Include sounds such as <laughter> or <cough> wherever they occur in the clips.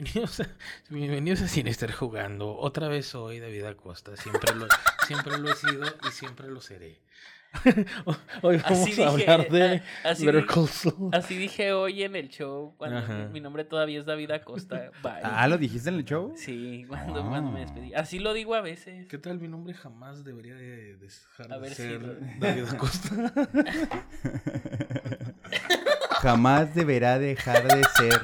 Bienvenidos a, <laughs> bienvenidos a Sin Estar Jugando. Otra vez soy David Acosta. Siempre lo, siempre lo he sido y siempre lo seré. <laughs> hoy vamos Así a dije, hablar de a- así Better dije- Call Saul. Así dije hoy en el show, cuando Ajá. mi nombre todavía es David Acosta. Bye. Ah, ¿lo dijiste en el show? Sí, cuando, cuando me Ah. despedí. Así lo digo a veces. ¿Qué tal? Mi nombre jamás debería de dejar A de ver ser David Acosta. <laughs> Jamás deberá dejar de ser.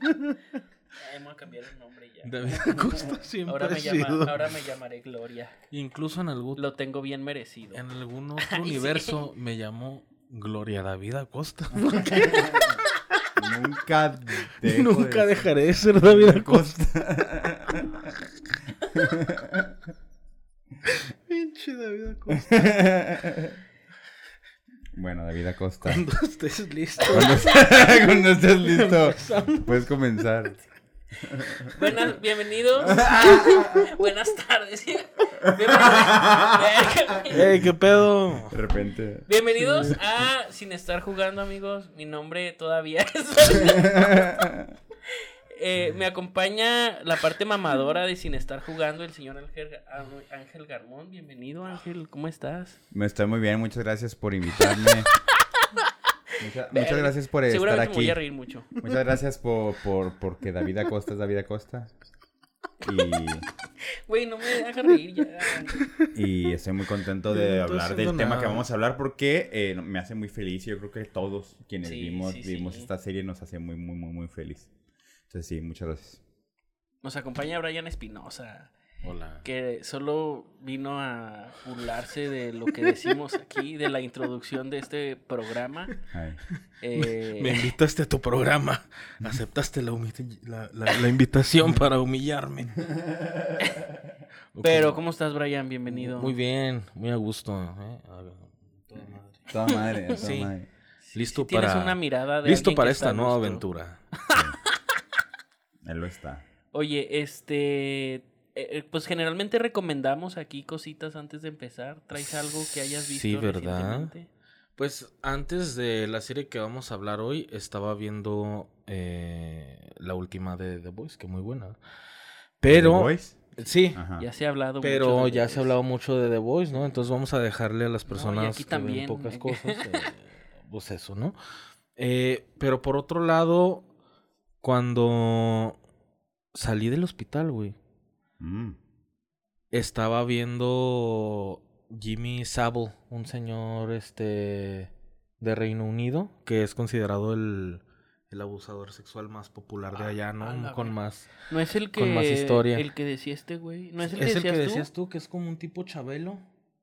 Ay, me voy a cambiar el nombre ya. David Acosta <laughs> siempre Ahora ha me, llama- sido. ahora me llamaré Gloria. Incluso en algún, Lo tengo bien merecido. en algún <laughs> otro Ay, sí. universo me llamó Gloria David Acosta. <laughs> Nunca dejo Nunca de dejaré de ser David. Acosta. Pinche David Acosta. Bueno, David Acosta. Cuando <laughs> estés listo. Cuando, <laughs> cuando estés listo, puedes comenzar. Buenas, bienvenidos. <laughs> Buenas tardes. Bienvenidos, ¡Ey, qué pedo! De repente. bienvenidos a Sin Estar Jugando, amigos. Mi nombre todavía es. Eh, me acompaña la parte mamadora de Sin Estar Jugando, el señor Ángel, Ángel Garmón. Bienvenido, Ángel. ¿Cómo estás? Me estoy muy bien, muchas gracias por invitarme. <laughs> Mucha- muchas gracias por estar Seguramente me voy aquí. a reír mucho. Muchas gracias por, por porque David Acosta es David Acosta. Güey, no me hagas reír ya. Y, y estoy muy contento de no hablar del tema que vamos a hablar porque eh, me hace muy feliz. Yo creo que todos quienes Sí, vimos, sí, sí. vimos esta serie nos hace muy, muy, muy, muy feliz. Entonces sí, muchas gracias. Nos acompaña Brian Espinosa. Hola. que solo vino a burlarse de lo que decimos aquí, de la introducción de este programa. Eh, Me invitaste a tu programa. Aceptaste la, humi- la, la- la invitación para humillarme. <laughs> pero, ¿cómo estás, Brian? Bienvenido. Muy bien, muy a gusto. ¿eh? A- toda madre. Toda madre, toda Sí. madre. Listo Tienes para, una mirada de listo para esta nueva aventura. <laughs> Él lo está. Oye, este... eh, eh, pues generalmente recomendamos aquí cositas antes de empezar. ¿Traes algo que hayas visto Sí, ¿verdad? recientemente? Pues antes de la serie que vamos a hablar hoy, estaba viendo eh, la última de The Voice, que muy buena. ¿The Pero, Voice? sí, Ajá. Ya se ha hablado mucho pero de ya se ha hablado mucho de The Voice, ¿no? Entonces vamos a dejarle a las No, personas aquí que también. ven pocas cosas, eh, <laughs> pues eso, ¿no? Eh, pero por otro lado, cuando salí del hospital, güey, Mm. estaba viendo Jimmy Savile, un señor este de Reino Unido, que es considerado el, el abusador sexual más popular de Ah, allá, ¿no? Con más. No es el que... con más historia. El que decía este güey. No es el es que el que decías tú. decías tú, que es como un tipo Chabelo.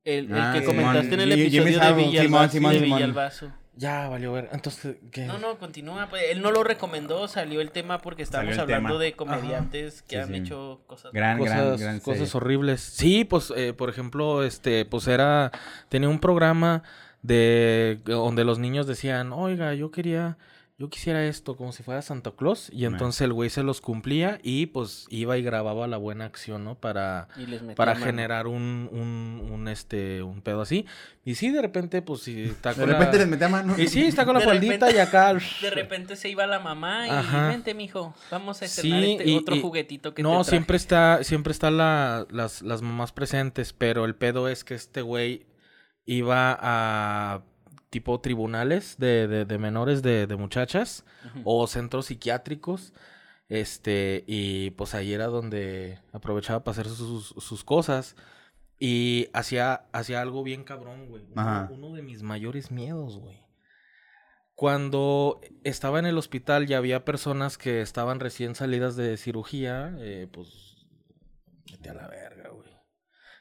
El, el Ah, que Simón. comentaste en el Jimmy episodio de. Simón, Simón, de Simón. Villalbazo. Ya, valió ver. Entonces, ¿qué? No, no, continúa. Pues, él no lo recomendó, salió el tema porque estábamos hablando tema. de comediantes que Sí, han sí. hecho cosas. Gran, gran, cosas, gran cosas serie. horribles. Sí, pues, eh, por ejemplo, este, pues era, tenía un programa de donde los niños decían, oiga, yo quería, yo quisiera esto, como si fuera Santa Claus, y entonces el güey se los cumplía y pues iba y grababa la buena acción, ¿no? Para, Y les metía para generar un, un, un, este, un pedo así. Y sí, de repente, pues, si <laughs> está De con repente la... les metí a mano. Y sí, está con la De faldita repente- y acá... De repente se iba la mamá y Ajá. vente, mijo, vamos a estrenar Sí, este y- otro y- juguetito que No, traje". siempre está, siempre está la, las, las mamás presentes, pero el pedo es que este güey iba a tipo tribunales de, de, de menores de, de muchachas o centros psiquiátricos. Este, y pues ahí era donde aprovechaba para hacer sus, sus cosas. Y hacía, hacía algo bien cabrón, güey. Uno, de mis mayores miedos, güey. Cuando estaba en el hospital y había personas que estaban recién salidas de cirugía, eh, pues vete a la verga, güey.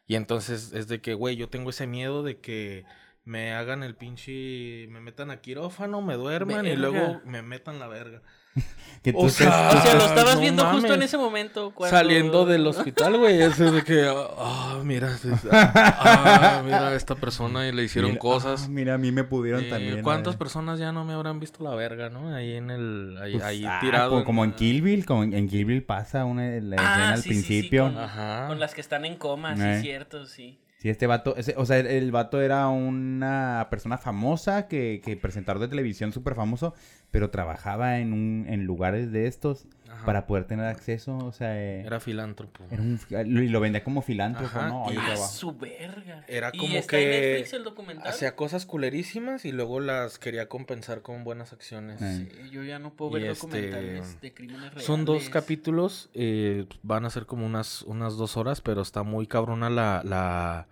Y entonces es de que, güey, yo tengo ese miedo de que me hagan el pinche, me metan a quirófano, me duerman y Verga. luego me metan la verga. <laughs> Que tú O sea, O sea, lo estabas no viendo justo en mames. ese momento. Cuando... Saliendo del <laughs> hospital, güey, es de que, ah, mira, ah, mira, a esta persona y le hicieron Mira, cosas. ah, mira, a mí me pudieron Eh, también. ¿Cuántas eh. personas ya no me habrán visto la verga, no? Ahí en el, ahí, Pues, ahí ah, tirado. como, como en Kill Bill, como en, en Kill Bill pasa una la Ah, escena al sí, sí, sí, principio. con- Ajá. Con las que están en coma, sí, Eh. cierto, sí. Sí, este vato, ese- o sea, el, vato era una persona famosa, que, que presentador de televisión súper famoso, pero trabajaba en un, en lugares de estos Ajá. para poder tener acceso, o sea, eh, Era filántropo. era un, y lo vendía como filántropo, Ajá, ¿no? y- su verga. Era ¿Y como está en que Netflix el documental? Hacía cosas culerísimas y luego las quería compensar con buenas acciones. Eh. Sí, yo ya no puedo Y ver este, documentales de crímenes reales. Son dos capítulos, eh, van a ser como unas, unas dos horas, pero está muy cabrona la, la,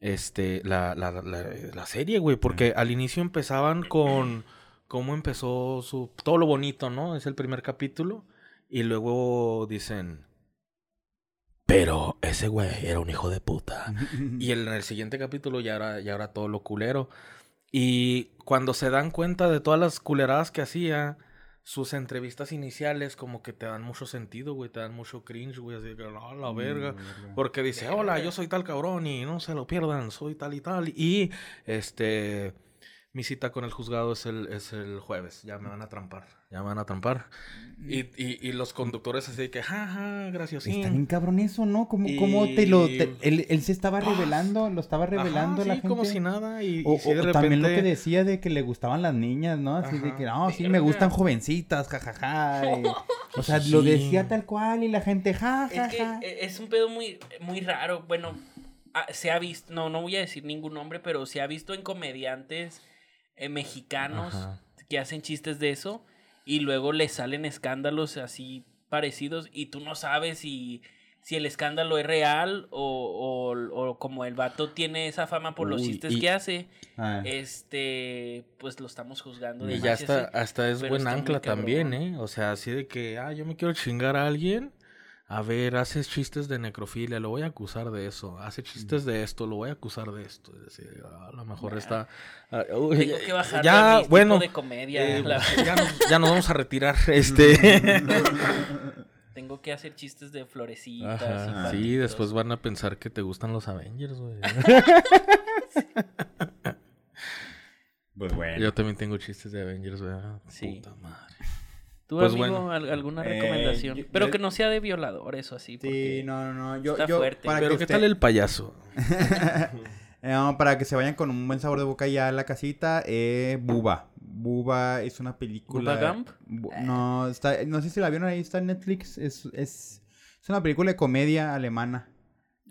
este, la, la, la, la serie, güey, porque al inicio empezaban con cómo empezó su, todo lo bonito, ¿no? Es el primer capítulo, y luego dicen, pero ese güey era un hijo de puta. <laughs> Y en el siguiente capítulo ya era, ya era todo lo culero. Y cuando se dan cuenta de todas las culeradas que hacía, sus entrevistas iniciales como que te dan mucho sentido, güey, te dan mucho cringe, güey, así que, "Ah, la verga. Porque dice, hola, yo soy tal cabrón y no se lo pierdan, soy tal y tal. Y, este, mi cita con el juzgado es el, es el jueves, ya me van a trampar, ya me van a trampar. Y, y, y los conductores así de que, jaja, graciosín. Está bien cabrón eso, ¿no? ¿Cómo, cómo te lo... te- Y- él, él se estaba revelando, lo estaba revelando Ajá, a la sí, gente. como si nada. Y, O, y sí, de o también lo que decía de que le gustaban las niñas, ¿no? Así de que, no, sí, me gustan jovencitas, jajaja. y- <laughs> o sea, lo decía tal cual y la gente, Es que eh, es un pedo muy, muy raro. Bueno, ah, se ha visto, no, no voy a decir ningún nombre, pero se ha visto en comediantes eh, mexicanos Ajá. que hacen chistes de eso y luego les salen escándalos así parecidos y tú no sabes si, si el escándalo es real o, o, o como el vato tiene esa fama por los chistes y- que hace, Ah. este, pues lo estamos juzgando. de Y ya hasta, hasta es buen ancla también. ¿eh? O sea, así de que, ah, yo me quiero chingar a alguien. A ver, haces chistes de necrofilia, lo voy a acusar de eso. Hace chistes de esto, lo voy a acusar de esto. Es decir, a lo mejor Ya. está... ah, Tengo que bajar ya, bueno, de comedia. eh, la- <laughs> ya, nos, ya nos vamos a retirar. <laughs> Este... <laughs> Tengo que hacer chistes de florecitas. y Ajá, sí, patitos. después van a pensar que te gustan los Avengers, güey. Pues bueno. Yo también tengo chistes de Avengers, güey. Sí. Puta madre. ¿Tú, Pues amigo, bueno. alguna Eh, recomendación? yo- Pero yo- que no sea de violador, eso así. Sí, no, no, no. Yo, está yo, fuerte. para Pero que ¿qué usted- tal el payaso? <laughs> Eh, no, para que se vayan con un buen sabor de boca ya a la casita, eh, Buba. Buba es una película. ¿Bubba Gump? Bu- No, está, no sé si la vieron ahí, está en Netflix. Es, es, es una película de comedia alemana.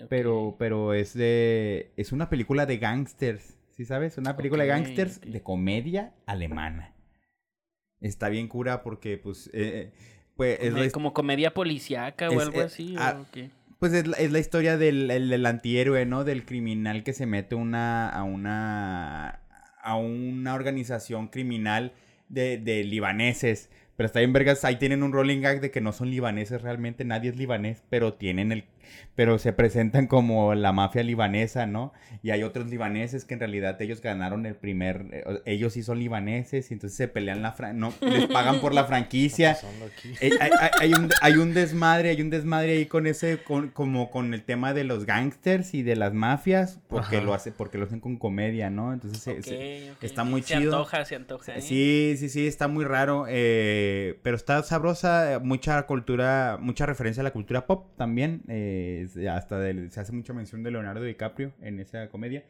Pero, pero es de. Es una película de gangsters. ¿Sí sabes? Una película de gangsters de comedia alemana. Está bien cura porque, pues. eh, pues es la Como comedia policíaca o algo eh, así. ah, ¿o qué? Pues es la, es la historia del, el- del antihéroe, ¿no? Del criminal que se mete una, a una a una organización criminal de, de libaneses. Pero está bien vergas, ahí tienen un rolling gag de que no son libaneses realmente, nadie es libanés, pero tienen el pero se presentan como la mafia libanesa, ¿no? Y hay otros libaneses que en realidad ellos ganaron el primer eh, ellos sí son libaneses y entonces se pelean la fran- no les pagan por la <laughs> franquicia. Eh, hay, hay- hay un, hay un desmadre, hay un desmadre ahí con ese, con, como con el tema de los gangsters y de las mafias, porque Ajá. lo hace, porque lo hacen con comedia, ¿no? Entonces se- se- está muy se chido. antoja, se antoja. ¿eh? Sí, sí, sí, está muy raro, eh, pero está sabrosa, mucha cultura, mucha referencia a la cultura pop también, eh, es- hasta del- se hace mucha mención de Leonardo DiCaprio en esa comedia.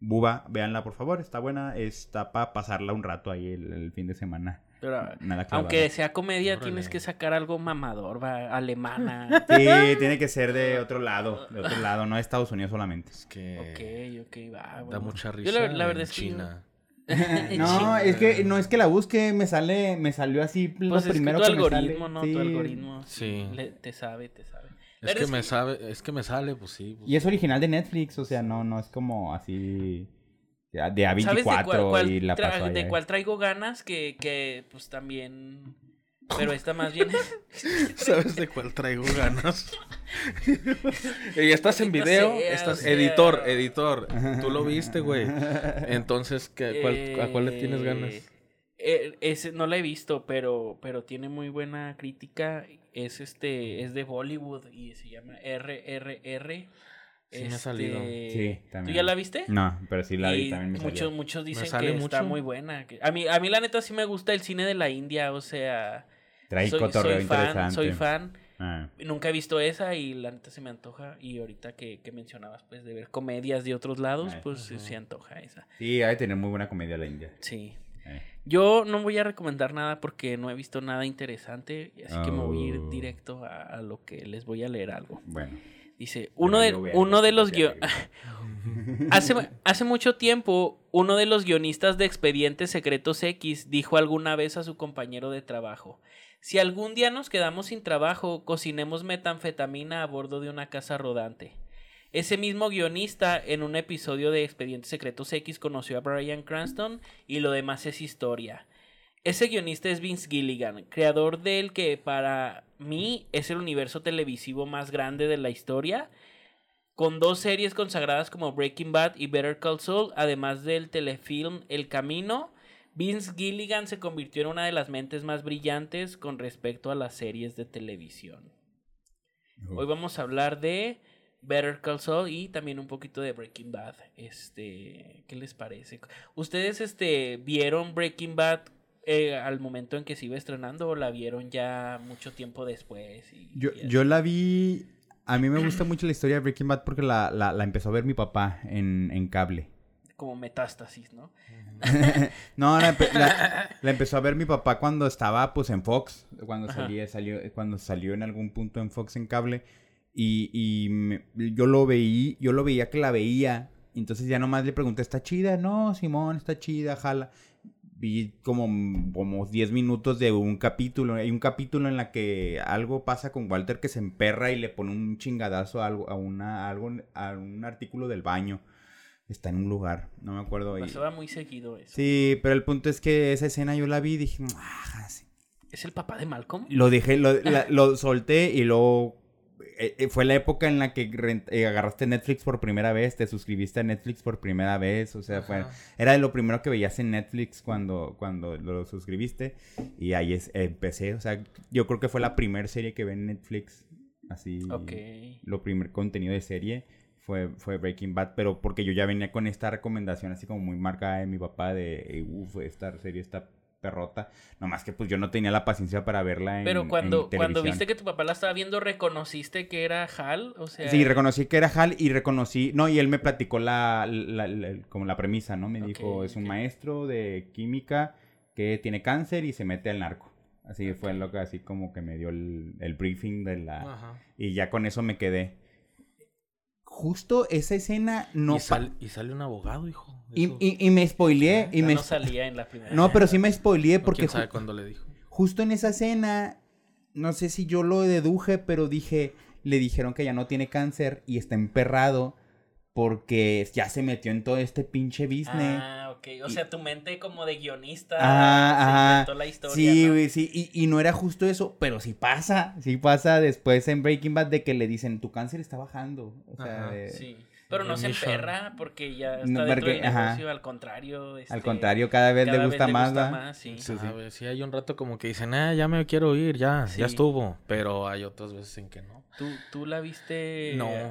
Buba, véanla por favor, está buena, está para pasarla un rato ahí el, el fin de semana. Pero, Nada clavado. aunque sea comedia, Órale. tienes que sacar algo mamador, va, alemana. Sí, tiene que ser de otro lado, de otro lado, no de Estados Unidos solamente. Es que ok, ok, va. da mucha Yo risa la, la verdad en es que yo- China. <laughs> No, es que no es que la busque, me sale, me salió así lo Pues es que tu que, me sale. algoritmo, ¿no? Sí. Tu algoritmo. Sí. le- te sabe, te sabe. Es que me sabe, es que me sale, pues sí. pues, Y es original de Netflix, o sea, no, no es como así de A24 ¿Sabes de cuál, cuál y la tra- pasó allá. de cuál traigo ganas? Que, que pues también... Pero esta más bien... <laughs> ¿Sabes de cuál traigo ganas? <laughs> y estás en video, estás o sea. editor, editor. Tú lo viste, güey. Entonces, ¿qué, cuál- ¿a cuál le tienes ganas? Eh, eh, ese no la he visto, pero, pero tiene muy buena crítica. Es este, es de Bollywood y se llama RRR. Sí me ha salido. Sí, ¿Tú también. ya la viste? No, pero sí la vi, Y también me muchos, salió. muchos dicen que está muy buena. A mí, a mí la neta sí me gusta el cine de la India, o sea, Trae soy, cotorreo soy fan, soy fan. Ah. Nunca he visto esa y la neta se me antoja. Y ahorita que, que mencionabas, pues, de ver comedias de otros lados, Ay, pues ajá. se antoja esa. Sí, hay que tener muy buena comedia la India. Sí. Eh. Yo no voy a recomendar nada porque no he visto nada interesante, así que me voy a ir Oh. directo a, a lo que les voy a leer algo. Bueno. Dice, uno de, uno de los <laughs> hace, hace mucho tiempo, uno de los guionistas de Expedientes Secretos X dijo alguna vez a su compañero de trabajo, si algún día nos quedamos sin trabajo, cocinemos metanfetamina a bordo de una casa rodante. Ese mismo guionista en un episodio de Expedientes Secretos X conoció a Brian Cranston y lo demás es historia. Ese guionista es Vince Gilligan, creador del que para mí es el universo televisivo más grande de la historia, con dos series consagradas como Breaking Bad y Better Call Saul, además del telefilm El Camino. Vince Gilligan se convirtió en una de las mentes más brillantes con respecto a las series de televisión. Hoy vamos a hablar de Better Call Saul y también un poquito de Breaking Bad. Este, ¿qué les parece? ¿Ustedes este vieron Breaking Bad eh, al momento en que se iba estrenando o la vieron ya mucho tiempo después? y- Yo, y yo la vi. A mí me gusta <clears throat> mucho la historia de Breaking Bad porque la, la, la empezó a ver mi papá en, en cable. como metástasis, ¿no? <laughs> No, la, la- la empezó a ver mi papá cuando estaba pues en Fox, cuando salía, salió, cuando salió en algún punto en Fox en cable. Y, y me- yo lo veía, yo lo veía que la veía. Entonces ya nomás le pregunté, ¿está chida? No, Simón, está chida, jala. Vi como, como 10 minutos de un capítulo. Hay un capítulo en la que algo pasa con Walter que se emperra y le pone un chingadazo a, algo, a, una, a algo, a un artículo del baño. Está en un lugar, no me acuerdo. Pasaba muy seguido eso. Sí, pero el punto es que esa escena yo la vi y dije, "Ah, sí". ¿Es el papá de Malcolm? lo dejé, lo, la- lo solté y luego eh, eh, fue la época en la que rent- eh, agarraste Netflix por primera vez, te suscribiste a Netflix por primera vez, o sea, fue, era de lo primero que veías en Netflix cuando, cuando lo suscribiste y ahí es, empecé, o sea, yo creo que fue la primera serie que ve en Netflix, así, lo primer contenido de serie fue, fue Breaking Bad, pero porque yo ya venía con esta recomendación así como muy marcada de mi papá de, uff, esta serie está perrota, nomás que pues yo no tenía la paciencia para verla en Pero cuando, en cuando viste que tu papá la estaba viendo, ¿reconociste que era Hal? O sea, Sí, reconocí que era Hal y reconocí, no, y él me platicó la, la- la- como la premisa, ¿no? Me dijo, es un maestro de química que tiene cáncer y se mete al narco. Así fue lo que así como que me dio el, el briefing de la... Ajá. Y ya con eso me quedé. Justo esa escena no... y, sal- y sale un abogado, hijo. y, y- y me spoileé. Y me... no salía en la primera. No, pero sí me spoileé No, porque ¿Quién sabe cuándo le dijo? justo en esa escena, no sé si yo lo deduje, pero dije, le dijeron que ya no tiene cáncer y está emperrado porque ya se metió en todo este pinche business. Ah, ok. O sea, tu mente como de guionista Ajá, se inventó la historia. Sí, ¿no? güey, sí. Y, y no era justo eso, pero sí pasa. Sí pasa después en Breaking Bad de que le dicen, tu cáncer está bajando. O sea, Ajá, de- Sí. Pero no se emperra porque ya está No, dentro porque- del ajá. negocio, al contrario. este, al contrario, cada vez cada le gusta más, más, sí. Sí, sí. Hay un rato como que dicen, ah, ya me quiero ir, ya, Sí. ya estuvo. Pero hay otras veces en que no. ¿Tú, tú la viste? No. eh,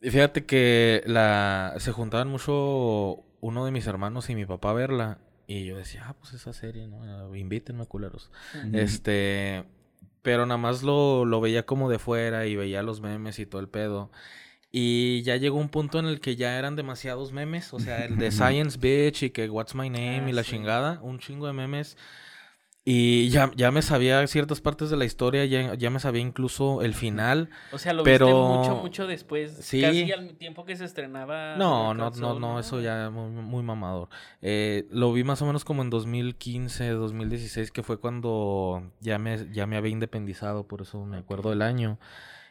Y fíjate que la se juntaban mucho uno de mis hermanos y mi papá a verla. Y yo decía, ah, pues esa serie, ¿no? Ah, Invítenme, culeros. Ujú. Este. Pero nada más lo, lo veía como de fuera y veía los memes y todo el pedo. Y ya llegó un punto en el que ya eran demasiados memes. O sea, el de Science Bitch y que What's My Name Ah, y la sí. chingada. Un chingo de memes. Y ya, ya me sabía ciertas partes de la historia. Ya, ya me sabía incluso el final. O sea, lo Pero- viste mucho, mucho después. Sí. Casi al tiempo que se estrenaba. No, no, no, no, eso ya muy, muy mamador. Eh, lo vi más o menos como en 2015, 2016, que fue cuando ya me, ya me había independizado, por eso me acuerdo del año.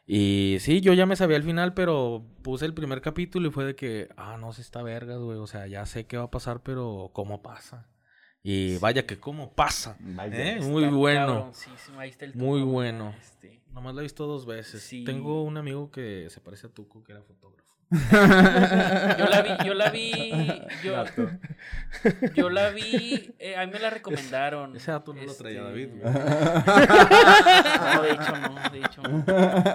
Y sí, yo ya me sabía el final, pero puse el primer capítulo y fue de que, ah, no, sí está vergas, güey, o sea, ya sé qué va a pasar, pero ¿cómo pasa? Y vaya que cómo pasa. ¿eh? Muy bueno. ahí está el Muy bueno. este. Nomás la he visto dos veces. Sí. Tengo un amigo que se parece a Tuco, que era fotógrafo. <laughs> Yo la vi, yo la vi, yo, yo la vi, eh, a mí me la recomendaron. Ese dato no lo traía David, Este, güey. <laughs> No, de hecho no, de hecho no.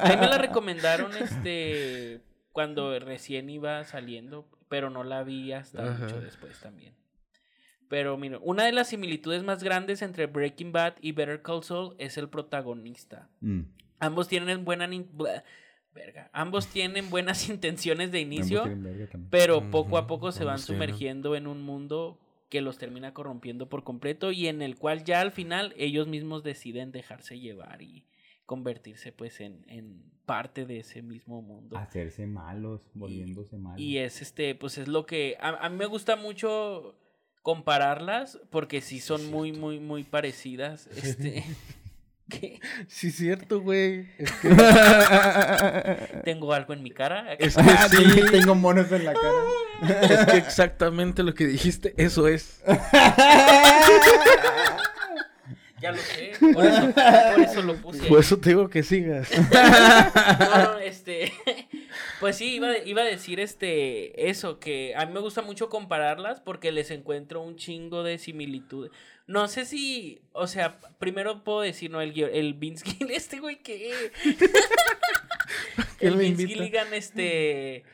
A mí me la recomendaron este cuando recién iba saliendo, pero no la vi hasta Ajá. mucho después también. Pero mira, una de las similitudes más grandes entre Breaking Bad y Better Call Saul es el protagonista. Mm. Ambos tienen buena verga. Ambos tienen buenas <laughs> intenciones de inicio, pero poco a poco se van sumergiendo en un mundo que los termina corrompiendo por completo y en el cual ya al final ellos mismos deciden dejarse llevar y convertirse pues en, en parte de ese mismo mundo. Hacerse malos, volviéndose malos. Y es este, pues es lo que a, a mí me gusta mucho compararlas porque sí son muy, muy, muy parecidas. <laughs> Este, <laughs> ¿qué? Sí, cierto, güey. Es que, <laughs> Tengo algo en mi cara. es que Ah, sí, sí, tengo monos en la cara. es que exactamente lo que dijiste, eso es. Ya lo sé. Por eso, por eso lo puse. Por eso te digo que sigas. No, no, este. Pues sí, iba, iba a decir este eso, que a mí me gusta mucho compararlas porque les encuentro un chingo de similitudes. No sé si, o sea, primero puedo decir, no, el, el Vince Gill, <laughs> este güey que... <laughs> ¿Quién el Vince? Gilligan, este...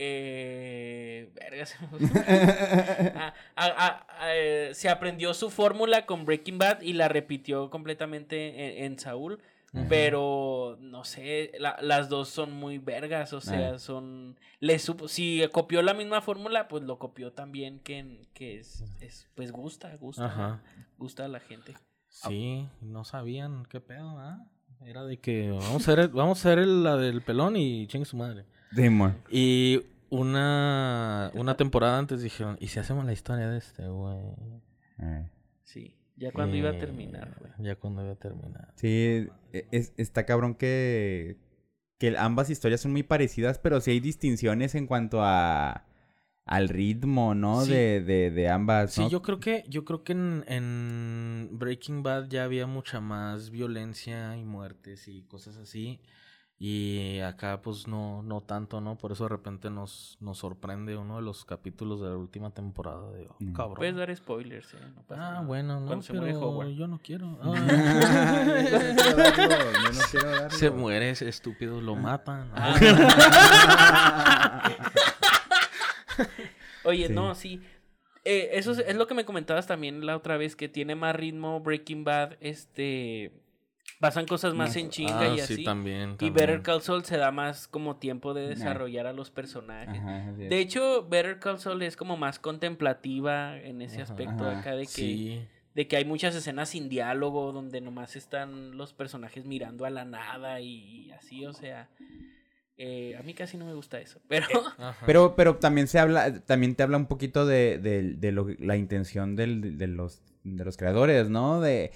Eh, verga, se me fue. Ah, <laughs> ah, ah, ah, eh, se aprendió su fórmula con Breaking Bad y la repitió completamente en, en Saúl. Pero no sé, la- las dos son muy vergas, o sea, son. Le supo, si copió la misma fórmula, pues lo copió también, que, que es, es- pues gusta, gusta, Ajá. gusta a la gente. Sí, no sabían qué pedo, ¿ah? Era de que vamos a hacer, vamos a hacer el- la del pelón y chingue su madre. Demon. Y una, una temporada antes dijeron, ¿y si hacemos la historia de este, güey? Sí, ya cuando iba a Eh, terminar, güey. Ya cuando iba a terminar. Sí, e- es- está cabrón que, que ambas historias son muy parecidas, pero sí hay distinciones en cuanto a al ritmo, ¿no? Sí. De, de, de ambas, Sí, ¿no? yo creo que, yo creo que en, en Breaking Bad ya había mucha más violencia y muertes y cosas así. Y acá pues no, no tanto, ¿no? Por eso de repente nos, nos sorprende uno de los capítulos de la última temporada de oh, Mm. cabrón. Puedes dar spoilers, eh. No pasa Ah, nada. bueno, no, Cuando se muere pero Howard. yo no quiero. <laughs> Yo Ah. no quiero darlo, yo no quiero darlo. Se muere ese estúpido, lo matan. Ah. <laughs> Oye, Sí. no, sí. Eh, eso es, es lo que me comentabas también la otra vez, que tiene más ritmo Breaking Bad, este... Pasan cosas más en chinga Ah, y sí, así. también, Y. Better Call Saul se da más como tiempo de desarrollar a los personajes. Ajá. De hecho, Better Call Saul es como más contemplativa en ese Ajá. aspecto Ajá. acá de que, Sí. de que hay muchas escenas sin diálogo donde nomás están los personajes mirando a la nada y así, o sea, eh, a mí casi no me gusta eso, pero <laughs> Ajá. Pero, pero también se habla, también te habla un poquito de, de, de lo- la intención del- de, los, de los creadores, ¿no? De,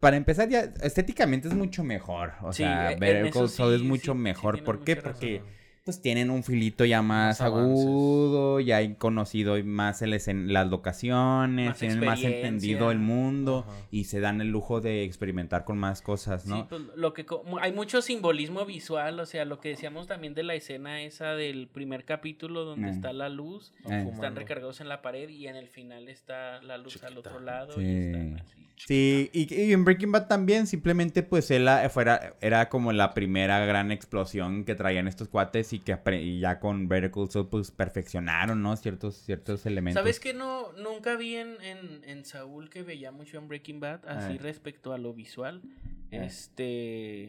para empezar ya, estéticamente es mucho mejor. O Sí, sea, e- Better eso Call Saul es mucho mejor. ¿Por qué? Porque razón. Pues tienen un filito ya más, agudo, ya hay conocido más el escen- las locaciones, Más tienen más entendido el mundo Ajá. y se dan el lujo de experimentar con más cosas, ¿no? Sí, pues, lo que hay mucho simbolismo visual, o sea, lo que decíamos también de la escena esa del primer capítulo donde Eh. está la luz, Eh. están recargados en la pared y en el final está la luz al otro lado Sí. y están así. Sí, y, y en Breaking Bad también, simplemente pues él fuera, era como la primera gran explosión que traían estos cuates y que apre- y ya con Better Call Saul pues perfeccionaron, ¿no? Ciertos, ciertos elementos. ¿Sabes que no nunca vi en, en, en Saúl que veía mucho en Breaking Bad así Eh. respecto a lo visual? Eh. Este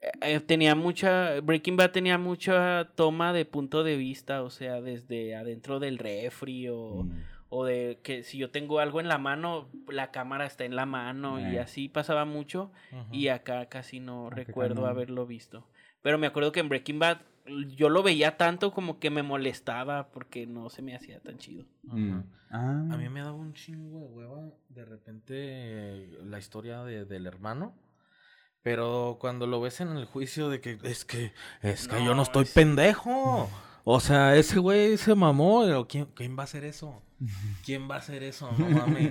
eh, eh, tenía mucha Breaking Bad tenía mucha toma de punto de vista, o sea, desde adentro del refri o Mm. o de que si yo tengo algo en la mano, la cámara está en la mano y Eh. así pasaba mucho y acá casi no recuerdo no. haberlo visto. Pero me acuerdo que en Breaking Bad yo lo veía tanto como que me molestaba porque no se me hacía tan chido. Mm. Ajá. Ah. A mí me daba un chingo de hueva de repente la historia de- del hermano. Pero cuando lo ves en el juicio de que es que es que yo no estoy es- pendejo. O sea, ese güey se mamó. pero ¿Quién, quién va a hacer eso? ¿Quién va a hacer eso? No <laughs> mames.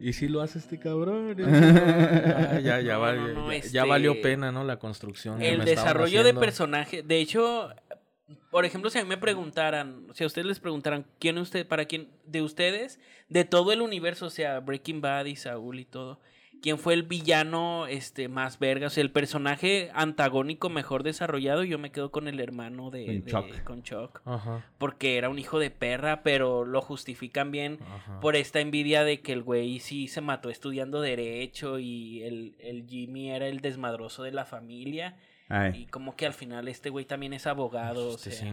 ¿Y si lo hace este cabrón? Ya, <laughs> ya, ya, No, vali- no, no, ya- este- ya valió pena, ¿no? La construcción. El desarrollo de personaje, de hecho, por ejemplo, si a mí me preguntaran, si a ustedes les preguntaran quién usted, para quién de ustedes, de todo el universo, o sea, Breaking Bad y Saúl y todo, quién fue el villano este más verga, o sea, el personaje antagónico mejor desarrollado, yo me quedo con el hermano de, Con de- Chuck. con Chuck, Ajá. porque era un hijo de perra, pero lo justifican bien Ajá. por esta envidia de que el güey sí se mató estudiando derecho y el, el Jimmy era el desmadroso de la familia Ay. y como que al final este güey también es abogado, o sea, sí.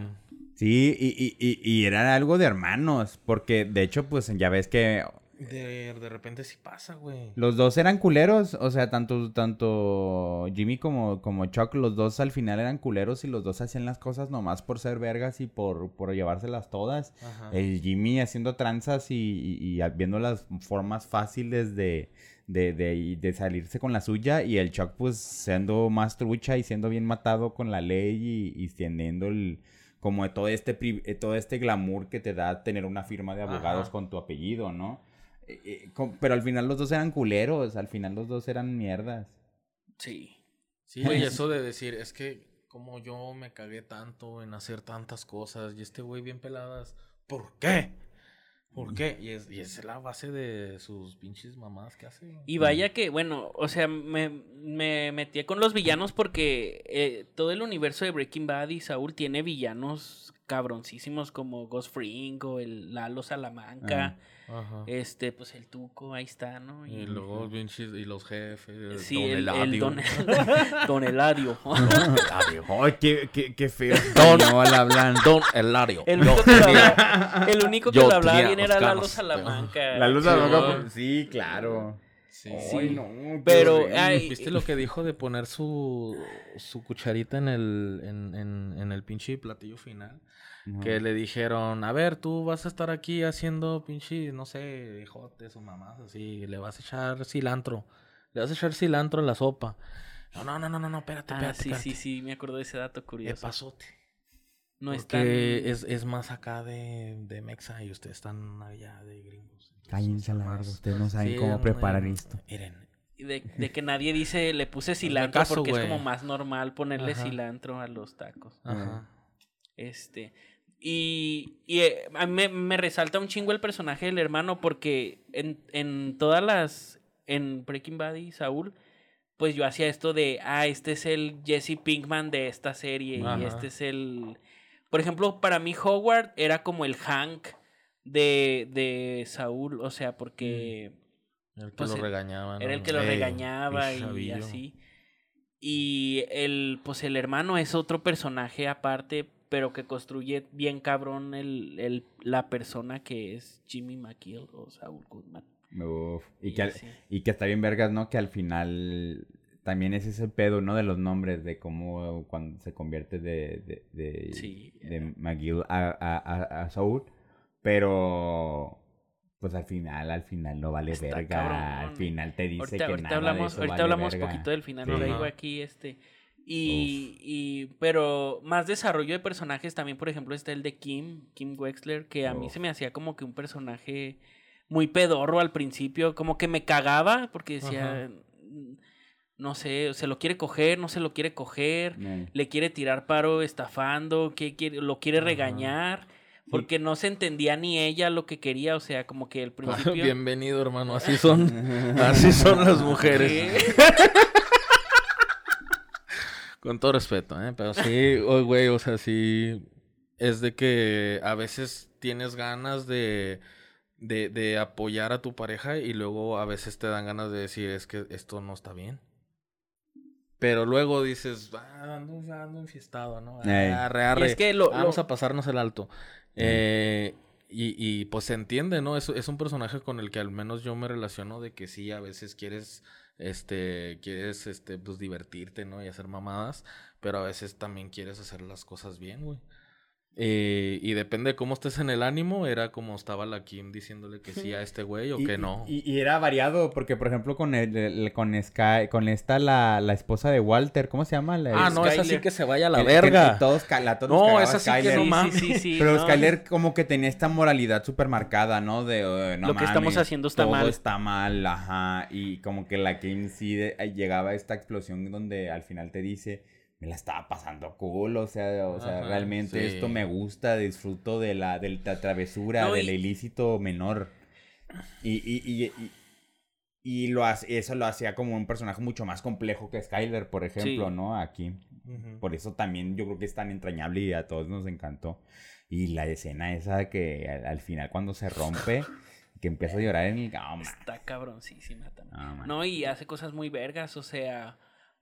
Sí, y, y, y, y era algo de hermanos, porque de hecho, pues ya ves que De, de repente sí pasa, güey. los dos eran culeros, o sea, tanto, tanto Jimmy como, como Chuck, los dos al final eran culeros y los dos hacían las cosas nomás por ser vergas y por, por llevárselas todas. Ajá. El Jimmy haciendo tranzas y, y- y viendo las formas fáciles de, de, de, de salirse con la suya. Y el Chuck, pues, siendo más trucha y siendo bien matado con la ley y, y teniendo el, como de todo este, eh, todo este glamour que te da tener una firma de abogados Ajá. con tu apellido, ¿no? Eh, eh, pero al final los dos eran culeros, al final los dos eran mierdas. sí. Sí, y eso de decir, es que como yo me cagué tanto en hacer tantas cosas y este güey bien peladas, ¿por qué? ¿Por qué? Y es, y es la base de sus pinches mamadas que hace. Y vaya que, bueno, o sea, me, me metí con los villanos porque eh, todo el universo de Breaking Bad y Saúl tiene villanos cabroncísimos como Ghost Fring o el Lalo Salamanca, Ajá. este, pues el Tuco, ahí está, ¿no? Y luego <laughs> pinches, y los jefes. sí, Don el. Don, <laughs> <laughs> Don Eladio. Ay, qué, qué, qué feo Don-. Don Eladio. El único que hablaba, el único que hablaba bien era Lalo Salamanca. La luz Sí, de sí, no, Pero, ay, ¿Viste lo que dijo de poner su, su cucharita en el, en, en, en el pinche platillo final? Que le dijeron, a ver, tú vas a estar aquí haciendo pinche, no sé, jotes o mamás así, le vas a echar cilantro, le vas a echar cilantro en la sopa. No, no, no, no, no, no, espérate, Ah, espérate, sí, sí, espérate. sí, me acuerdo de ese dato ¿Qué curioso. pasote? No es tan... Porque es, es más acá de, de Mexa y ustedes están allá de gringos. Cállense a la verga, ustedes no saben Sí, cómo no, preparar no, esto. Miren, De, <laughs> de que nadie dice le puse cilantro caso, porque es como más normal ponerle Ajá. cilantro a los tacos. ajá. Este. Y, y eh, a mí me, me resalta un chingo el personaje del hermano porque en, en todas las. En Breaking Bad y Saúl, pues yo hacía esto de. Ah, este es el Jesse Pinkman de esta serie. Ajá. Y este es el. Por ejemplo, para mí Howard era como el Hank de, de Saúl. O sea, porque. El que Pues, lo eh, regañaban. Era el que lo Ey, regañaba y así. Y el, pues el hermano es otro personaje aparte, pero que construye bien cabrón el, el, la persona que es Jimmy McGill o Saul Goodman. Uf, Y, que al- y que está bien vergas, ¿no? Que al final también es ese pedo, ¿no? De los nombres, de cómo cuando se convierte de, de, de, Sí. de McGill a, a, a, a Saul. Pero, pues al final, al final no vale Está verga. cabrón. Al final te dice Ahorita, que ahorita nada hablamos, de eso ahorita vale hablamos verga. poquito del final, Sí. lo Ajá. aquí este. Y, y, pero más desarrollo de personajes también, por ejemplo, está el de Kim, Kim Wexler, que a mí Uf. se me hacía como que un personaje muy pedorro al principio, como que me cagaba porque decía, Ajá. "Mm, no sé, se lo quiere coger, no se lo quiere coger, le quiere tirar paro estafando, que quiere, lo quiere Ajá. regañar, porque no se entendía ni ella lo que quería, o sea, como que el <laughs> principio... Bienvenido, hermano. Así son. Así son las <laughs> mujeres. <laughs> Con todo respeto, ¿eh? Pero sí, oh, güey, o sea, sí. Es de que a veces tienes ganas de, de, de apoyar a tu pareja y luego a veces te dan ganas de decir, es que esto no está bien. Pero luego dices, ah, ando, ando enfiestado, ¿no? Arre, Y arre. es que lo, Vamos lo- a pasarnos el alto. Eh, y, y pues se entiende, ¿no? Es, es un personaje con el que al menos yo me relaciono de que sí, a veces quieres, este, quieres, este, pues divertirte, ¿no? Y hacer mamadas, pero a veces también quieres hacer las cosas bien, güey. Eh, y depende de cómo estés en el ánimo, era como estaba la Kim diciéndole que sí a <laughs> este güey o y- que no. Y, y era variado, porque por ejemplo con el, el- con Sky, con esta la, la esposa de Walter, ¿cómo se llama? La- ah, no, es así Skyler. que se vaya a la verga. que todos, la- todos No, nos cagaba es así que Skyler. no Sí, mames. sí, sí, sí, Pero no. Skyler como que tenía esta moralidad súper marcada, ¿no? De, eh, no Lo que estamos haciendo está todo mal. está mal, ajá. Y como que la Kim sí de- llegaba a esta explosión donde al final te dice, me la estaba pasando cool, o sea, o sea Ajá, realmente sí. esto me gusta, disfruto de la, de la travesura, No, del y- ilícito menor. Y, y, y, y- Y lo hace- eso lo hacía como un personaje mucho más complejo que Skyler, por ejemplo, Sí. ¿no? Aquí. Por eso también yo creo que es tan entrañable y a todos nos encantó. Y la escena esa que al, al final cuando se rompe, que empieza a llorar en el... Oh. Está cabroncísima también. Man. No, y hace cosas muy vergas, o sea,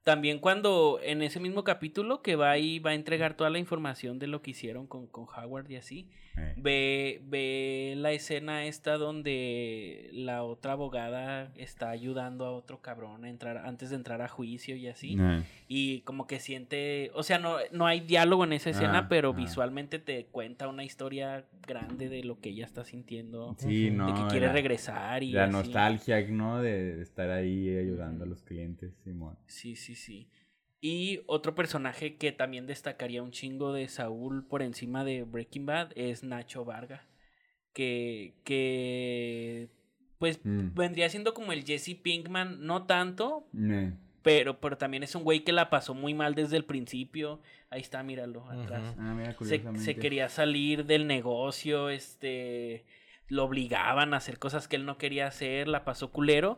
también cuando en ese mismo capítulo que va y va a entregar toda la información de lo que hicieron con, con Howard y así, Eh. ve, ve la escena esta donde la otra abogada está ayudando a otro cabrón a entrar antes de entrar a juicio y así. Eh. Y como que siente, o sea, no, no hay diálogo en esa escena, Ah, pero ah. visualmente te cuenta una historia grande de lo que ella está sintiendo, Sí, no. de que quiere la- regresar y La así. nostalgia, ¿no? De, estar ahí ayudando a los clientes, Simón. Sí, sí, sí. Y otro personaje que también destacaría un chingo de Saúl por encima de Breaking Bad es Nacho Varga. Que, que pues Mm. vendría siendo como el Jesse Pinkman, no tanto, pero, pero también es un güey que la pasó muy mal desde el principio. Ahí está, míralo, atrás. Ah, mira, Se, se quería salir del negocio, este, lo obligaban a hacer cosas que él no quería hacer, la pasó culero,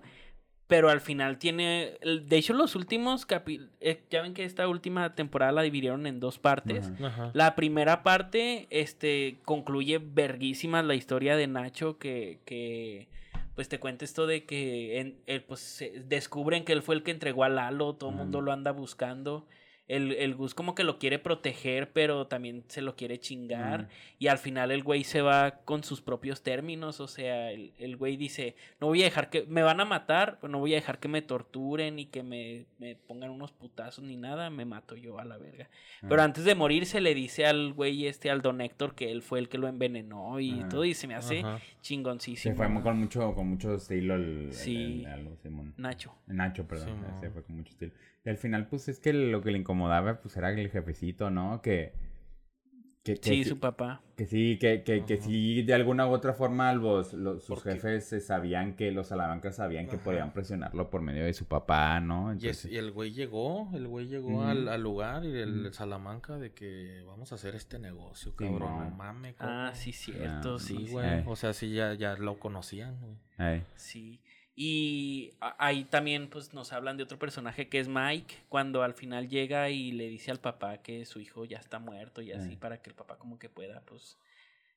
pero al final tiene, de hecho los últimos capítulos, ya ven que esta última temporada la dividieron en dos partes. La primera parte, este, concluye verguísima la historia de Nacho que, que pues te cuenta esto de que en- él, pues, se- descubren que él fue el que entregó a Lalo, todo el mundo lo anda buscando. El, el Gus como que lo quiere proteger, pero también se lo quiere chingar. Ajá. Y al final el güey se va con sus propios términos. O sea, el, el güey dice, no voy a dejar que, me van a matar, pero no voy a dejar que me torturen y que me, me pongan unos putazos ni nada, me mato yo a la verga. Pero Ah. antes de morir se le dice al güey este, al Don Héctor, que él fue el que lo envenenó y Ajá. todo, y se me hace Ajá. Se chingoncísimo. fue con mucho, con mucho estilo el, el- Sí. el-. Nacho. Nacho, perdón. Simón. se fue con mucho estilo. Y al final, pues es que lo que le incomodaba, pues era el jefecito, ¿no? Que. que, que Sí, su papá. Que sí, que, que, que sí, de alguna u otra forma los, los- sus Porque- jefes eh, sabían que, los Salamancas sabían que podían presionarlo por medio de su papá, ¿no? Y, es- Entonces, y el güey llegó, el güey llegó al, al lugar y el. Salamanca de que vamos a hacer este negocio, cabrón, no mames. Ah, cierto, Ah, sí, Sí, sí. güey. Eh. O sea, sí, ya, ya lo conocían, güey. ay, Sí. Y ahí también pues nos hablan de otro personaje que es Mike, cuando al final llega y le dice al papá que su hijo ya está muerto y así Eh. para que el papá como que pueda pues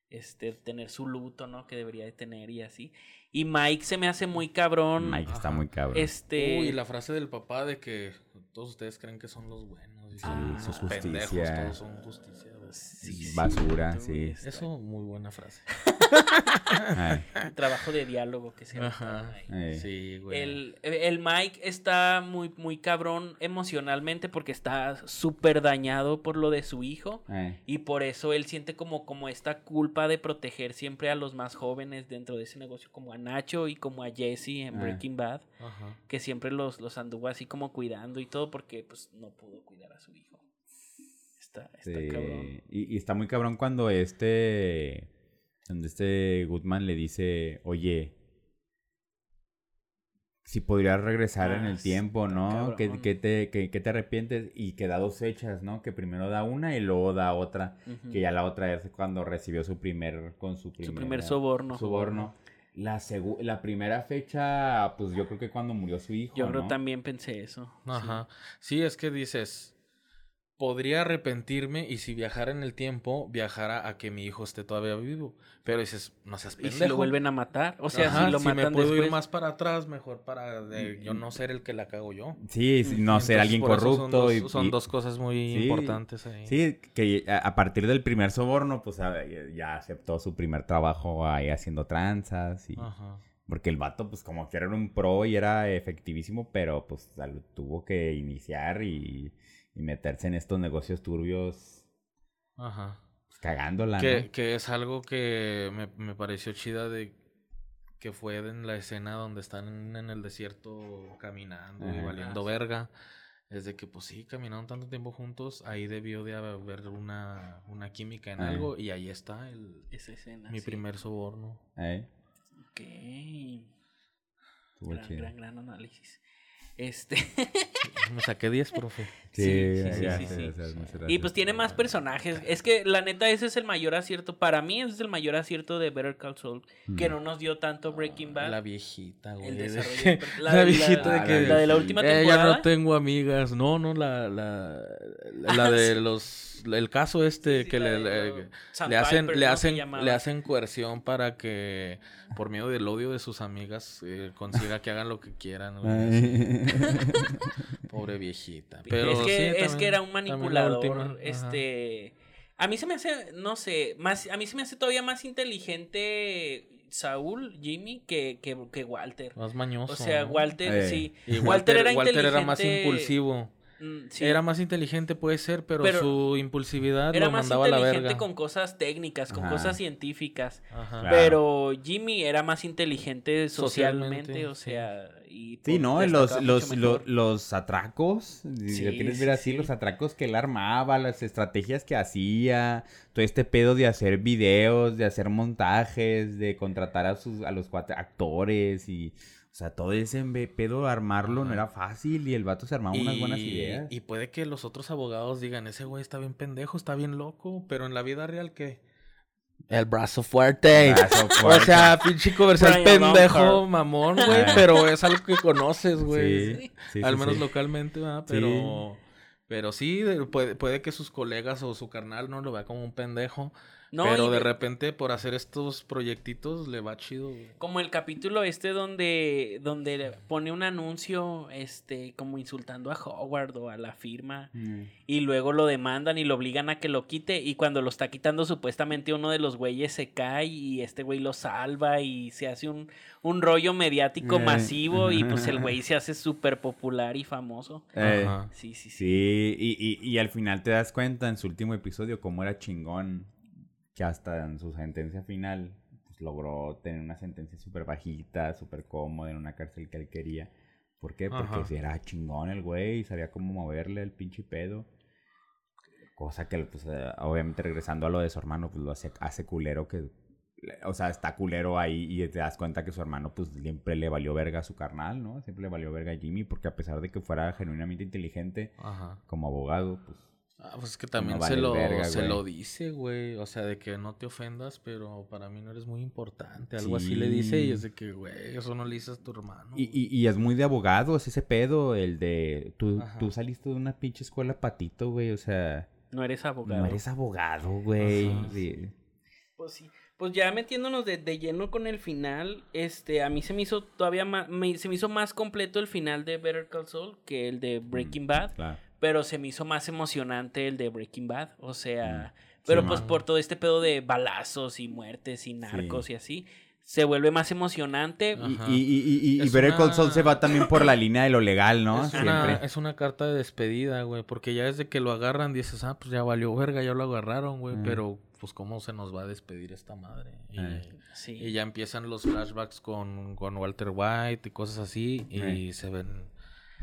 este tener su luto, ¿no? Que debería de tener y así. Y Mike se me hace muy cabrón. Mike está muy cabrón. Este Uy, la frase del papá de que todos ustedes creen que son los buenos y son Ah, su pendejos, justicia. todos son justicia. güey. Sí, Basura, sí. Eso, muy buena frase. <laughs> Trabajo de diálogo que se Ajá. ahí. Sí, güey. El, el Mike está muy, muy cabrón emocionalmente porque está súper dañado por lo de su hijo. ay. Y por eso él siente como, como esta culpa de proteger siempre a los más jóvenes dentro de ese negocio, como a Nacho y como a Jesse en Ah. Breaking Bad, Ajá. que siempre los, los anduvo así como cuidando y todo porque pues no pudo cuidar a su hijo. Está, está Sí, cabrón. Y, y está muy cabrón cuando este. Cuando este Goodman le dice, oye. Si podrías regresar en Ah, el tiempo, ¿no? ¿Qué, qué te, qué- qué te arrepientes? Y que da dos fechas, ¿no? Que primero da una y luego da otra. Que ya la otra es cuando recibió su primer. Con su, Su primer primera- soborno. soborno. La, segu- la primera fecha, pues yo creo que cuando murió su hijo. Yo creo ¿no? también pensé eso. sí. Ajá. Sí, es que dices, podría arrepentirme y si viajara en el tiempo, viajara a que mi hijo esté todavía vivo. Pero dices, no seas Y pendejo. si lo vuelven a matar, o sea, Ajá, si lo me matan puedo después. ir más para atrás, mejor para de yo no ser el que la cago yo. Sí, sí, no ser alguien corrupto. Son dos, y, son y- dos cosas muy Sí, importantes ahí. Sí, que a partir del primer soborno, pues ya aceptó su primer trabajo ahí haciendo tranzas. Y, Ajá. Porque el vato, pues como que era un pro y era efectivísimo, pero pues tuvo que iniciar y, y meterse en estos negocios turbios, Ajá. pues, cagándola, Que, ¿no? que es algo que me, me pareció chida de que fue en la escena donde están en el desierto caminando y Ajá. valiendo Ah, verga. Es de que, pues sí, caminaron tanto tiempo juntos, ahí debió de haber una, una química en Ajá. algo y ahí está el, Esa escena. mi sí. primer soborno. ¿Eh? Ok. Estuvo Gran, chido. gran, gran análisis. Este. <laughs> Me saqué 10, profe. Sí, sí, sí, Y pues tiene más personajes. Es que la neta ese es el mayor acierto. Para mí ese es el mayor acierto de Better Call Saul. Que Mm. no nos dio tanto Breaking Bad. La viejita, güey. El desarrollo <laughs> que- La, la- viejita la- de que... la de la última "Eh, ya temporada". no tengo amigas. No, no, la... La, la Ah, de los... El caso este Sí, que le, le, le hacen, Piper, le, hacen, le hacen coerción para que, por medio del odio de sus amigas, eh, consiga que hagan lo que quieran. güey. <laughs> Pobre viejita. Pero es, que, sí, es también- que era un manipulador. este. A mí se me hace, no sé, más, a mí se me hace todavía más inteligente Saúl, Jimmy, que, que, que Walter. Más mañoso. O sea. Walter, Eh. sí. Y Walter, era Walter inteligente. era más impulsivo. Mm, sí. Era más inteligente, puede ser, pero, Pero su impulsividad Era lo más mandaba a la inteligente verga. con cosas técnicas, con Ajá. cosas científicas. Ajá. Claro. Pero Jimmy era más inteligente socialmente, Socialmente, o sí. sea, y Sí, ¿no? Los, los, lo- mejor. los atracos, si Sí, lo quieres ver así, sí. los atracos que él armaba, las estrategias que hacía, todo este pedo de hacer videos, de hacer montajes, de contratar a sus a los cuatro actores y o sea, todo ese pedo armarlo no era fácil y el vato se armaba unas buenas ideas. y puede que los otros abogados digan, ese güey está bien pendejo, está bien loco, pero en la vida real, ¿qué? El brazo fuerte. Brazo <laughs> O sea, pinche comercial pendejo, mamón, güey, Ah. pero es algo que conoces, güey. Sí, sí, Al sí, menos sí. localmente, ¿verdad? Sí. Pero, pero sí, de- puede, puede que sus colegas o su carnal no lo vea como un pendejo. No, pero de de- repente, por hacer estos proyectitos, le va chido, güey. Como el capítulo este donde, donde pone un anuncio, este, como insultando a Howard o a la firma. Mm. Y luego lo demandan y lo obligan a que lo quite. Y cuando lo está quitando, supuestamente uno de los güeyes se cae y este güey lo salva y se hace un, un rollo mediático Eh. masivo. Y pues el <laughs> güey se hace súper popular y famoso. Eh, Ajá. Sí, sí, sí. Sí, y, y, y al final te das cuenta en su último episodio cómo era chingón que hasta en su sentencia final pues, logró tener una sentencia súper bajita, súper cómoda en una cárcel que él quería. ¿Por qué? Porque Ajá. si era chingón el güey y sabía cómo moverle el pinche pedo. Cosa que, pues, eh, obviamente regresando a lo de su hermano, pues lo hace, hace culero que... O sea, está culero ahí y te das cuenta que su hermano, pues, siempre le valió verga a su carnal, ¿no? Siempre le valió verga a Jimmy porque a pesar de que fuera genuinamente inteligente, Ajá. como abogado, pues... Ah, pues es que también No se, lo, verga, se lo dice, güey. O sea, de que no te ofendas, pero para mí no eres muy importante. Algo así le dice y es de que, güey, eso no le dices a tu hermano. Y, y, y es muy de abogados ese pedo, el de... Tú, Ajá. tú saliste de una pinche escuela patito, güey, o sea... No eres abogado. No eres abogado, güey. Sí. Pues sí. Pues ya metiéndonos de, de lleno con el final, este, a mí se me hizo todavía más, me- se me hizo más completo el final de Better Call Saul que el de Breaking Bad, Claro. Pero se me hizo más emocionante el de Breaking Bad, o sea, Mm. pero Sí, pues man. por todo este pedo de balazos y muertes y narcos y así, se vuelve más emocionante. Y, y, y, y, y Better Call una- Saul se va también por la <coughs> línea de lo legal, ¿no? Es una, Siempre. es una carta de despedida, güey, porque ya desde que lo agarran dices, ah, pues ya valió verga, ya lo agarraron, güey, Ah. pero pues cómo se nos va a despedir esta madre. Y, Ah. Sí. y ya empiezan los flashbacks con, con Walter White y cosas así y Ah. se ven...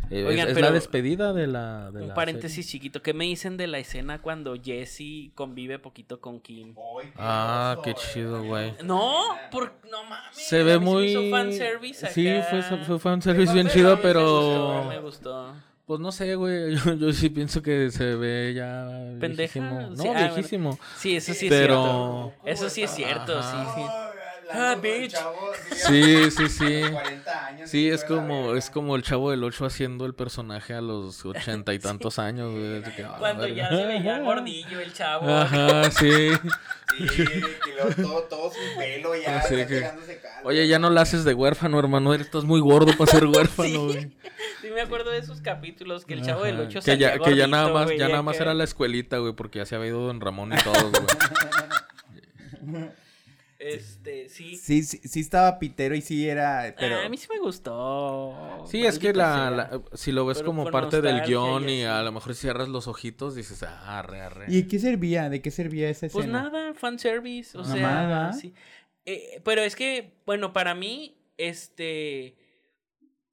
eh, Oigan, es, es pero- la despedida de la... De Un la paréntesis chiquito, ¿qué me dicen de la escena cuando Jesse convive poquito con Kim? serie. Ah, qué chido, güey. No, por, no mames. Se ve muy... hizo fanservice Sí, acá. fue, fue fanservice bien chido, me pero... Me gustó. Pues no sé, güey. <laughs> Yo, yo sí pienso que se ve ya. ¿Pendeja? viejísimo. No, Sí, ah, bueno. viejísimo. Sí, eso sí es Pero- cierto. Eso sí es cierto, Ajá. sí, sí. Ah, bitch. Sí, sí, sí. 40 años. Sí, es como, es como el chavo del 8 haciendo el personaje a los <laughs> ochenta y tantos años, güey. que, ah, Cuando ya se veía gordillo el chavo. Ajá, sí. Sí, que todo, todo su pelo ya, que- calvo. Oye, ya no la haces de huérfano, hermano. Estás muy gordo para ser <laughs> huérfano, güey. Sí me acuerdo de esos capítulos que el chavo del Ajá. 8 que ya, salía que ya nada gordito, más, güey, ya nada más era la escuelita, güey, porque ya se había ido Don Ramón y todos, güey. <laughs> Este, sí. Sí, sí, sí estaba pitero y sí era, pero... Ah, a mí sí me gustó. Sí, es que la, si lo ves Pero como parte del guion y a lo mejor cierras los ojitos dices, ah, arre, arre. ¿Y de qué servía? ¿De qué servía esa Pues escena? nada, fanservice, o sea, ¿verdad? sí. Eh, pero es que, bueno, para mí, este,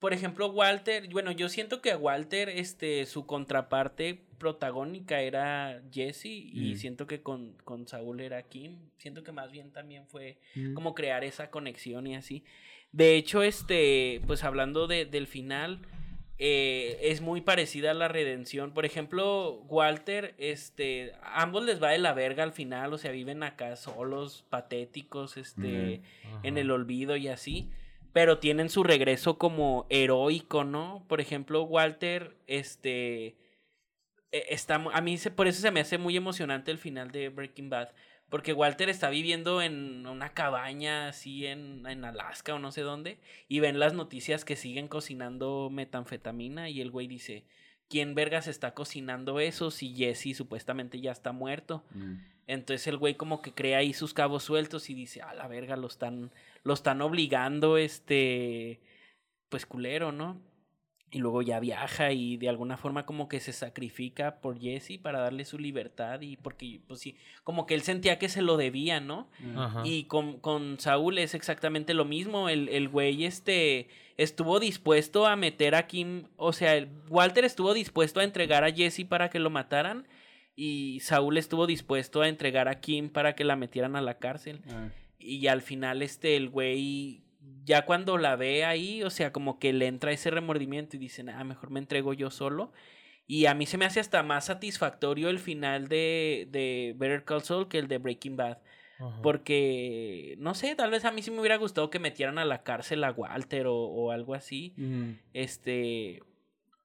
por ejemplo, Walter, bueno, yo siento que a Walter, este, su contraparte protagónica era Jesse y Mm. siento que con, con Saúl era Kim. Siento que más bien también fue Mm. como crear esa conexión y así. De hecho, este, pues hablando de, del final, eh, es muy parecida a la redención. Por ejemplo, Walter, este, ambos les va de la verga al final, o sea, viven acá solos, patéticos, este, en el olvido y así. Pero tienen su regreso como heroico, ¿no? Por ejemplo, Walter, este, está, mu- a mí se, por eso se me hace muy emocionante el final de Breaking Bad. Porque Walter está viviendo en una cabaña así en, en Alaska o no sé dónde. Y ven las noticias que siguen cocinando metanfetamina. Y el güey dice: ¿Quién vergas está cocinando eso si Jesse supuestamente ya está muerto? Entonces el güey como que crea ahí sus cabos sueltos y dice, a la verga, lo están, lo están obligando, este, pues culero, ¿no? Y luego ya viaja y de alguna forma como que se sacrifica por Jesse para darle su libertad y porque, pues sí, como que él sentía que se lo debía, ¿no? Ajá. Y con, con Saúl es exactamente lo mismo. El, el güey este estuvo dispuesto a meter a Kim. O sea, el- Walter estuvo dispuesto a entregar a Jesse para que lo mataran. Y Saúl estuvo dispuesto a entregar a Kim para que la metieran a la cárcel. Y al final, este, el güey, ya cuando la ve ahí, o sea, como que le entra ese remordimiento y dicen, ah, mejor me entrego yo solo. Y a mí se me hace hasta más satisfactorio el final de, de Better Call Saul que el de Breaking Bad. Ajá. Porque, no sé, tal vez a mí sí me hubiera gustado que metieran a la cárcel a Walter o, o algo así. Este.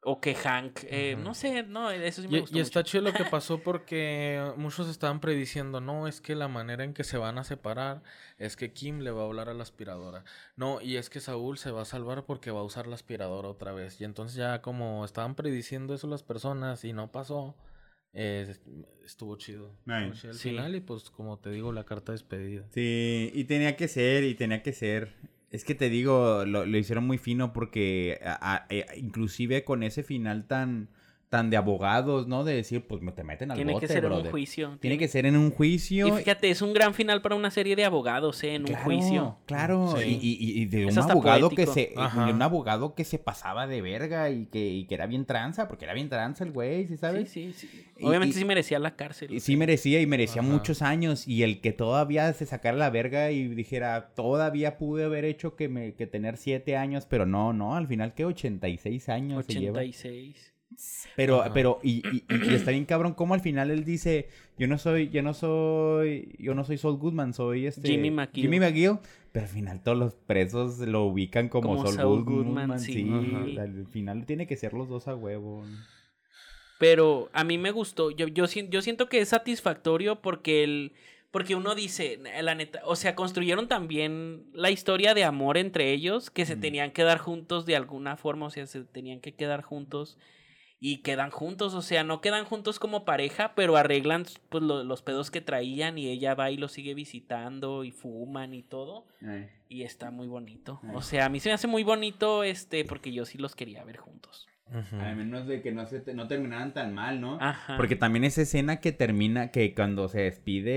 O que Hank. eh. No sé, no, eso sí me Y, gustó. y está mucho. chido lo que <laughs> pasó porque muchos estaban prediciendo, no, es que la manera en que se van a separar es que Kim le va a hablar a la aspiradora. No, y es que Saúl se va a salvar porque va a usar la aspiradora otra vez. Y entonces ya como estaban prediciendo eso las personas y no pasó, eh, estuvo chido. Estuvo chido el sí. final y pues como te digo, la carta de despedida. Sí, y tenía que ser, y tenía que ser. Es que te digo, lo, lo hicieron muy fino porque a- a- e- inclusive con ese final tan, tan de abogados, ¿no? De decir, pues me te meten al Tiene bote, que ser en un juicio. Tiene que ser en un juicio. Y fíjate, es un gran final para una serie de abogados, ¿eh? En Claro, un juicio. Claro, Sí. y, y- y de un abogado poético. que se Ajá. de un abogado que se pasaba de verga y que, y que era bien tranza, porque era bien tranza el güey, ¿sí Sí, sabes? sí, sí. Y- Obviamente y- sí merecía la cárcel. Sí merecía y merecía Ajá. muchos años. Y el que todavía se sacara la verga y dijera, todavía pude haber hecho que me que tener siete años, pero no, no, al final que 86 años se lleva. 86. Pero, Ajá. pero, y, y, y- y está bien cabrón como al final él dice, yo no soy, yo no soy, yo no soy Saul Goodman, soy este Jimmy McGill. Jimmy McGill. Pero al final todos los presos lo ubican como, Como Saul, Saul Goodman, Goodman, sí. sí. Al final tiene que ser los dos a huevo. Pero a mí me gustó. Yo, yo, yo siento que es satisfactorio porque el. Porque uno dice, la neta, o sea, construyeron también la historia de amor entre ellos, que se Mm. tenían que dar juntos de alguna forma, o sea, se tenían que quedar juntos y quedan juntos, o sea, no quedan juntos como pareja, pero arreglan pues, lo- los pedos que traían y ella va y los sigue visitando y fuman y todo, y está muy bonito. O sea, a mí se me hace muy bonito, este, porque yo sí los quería ver juntos. Ujú. A menos de que no, se te- no terminaran tan mal, ¿no? Ajá. Porque también esa escena que termina, que cuando se despide...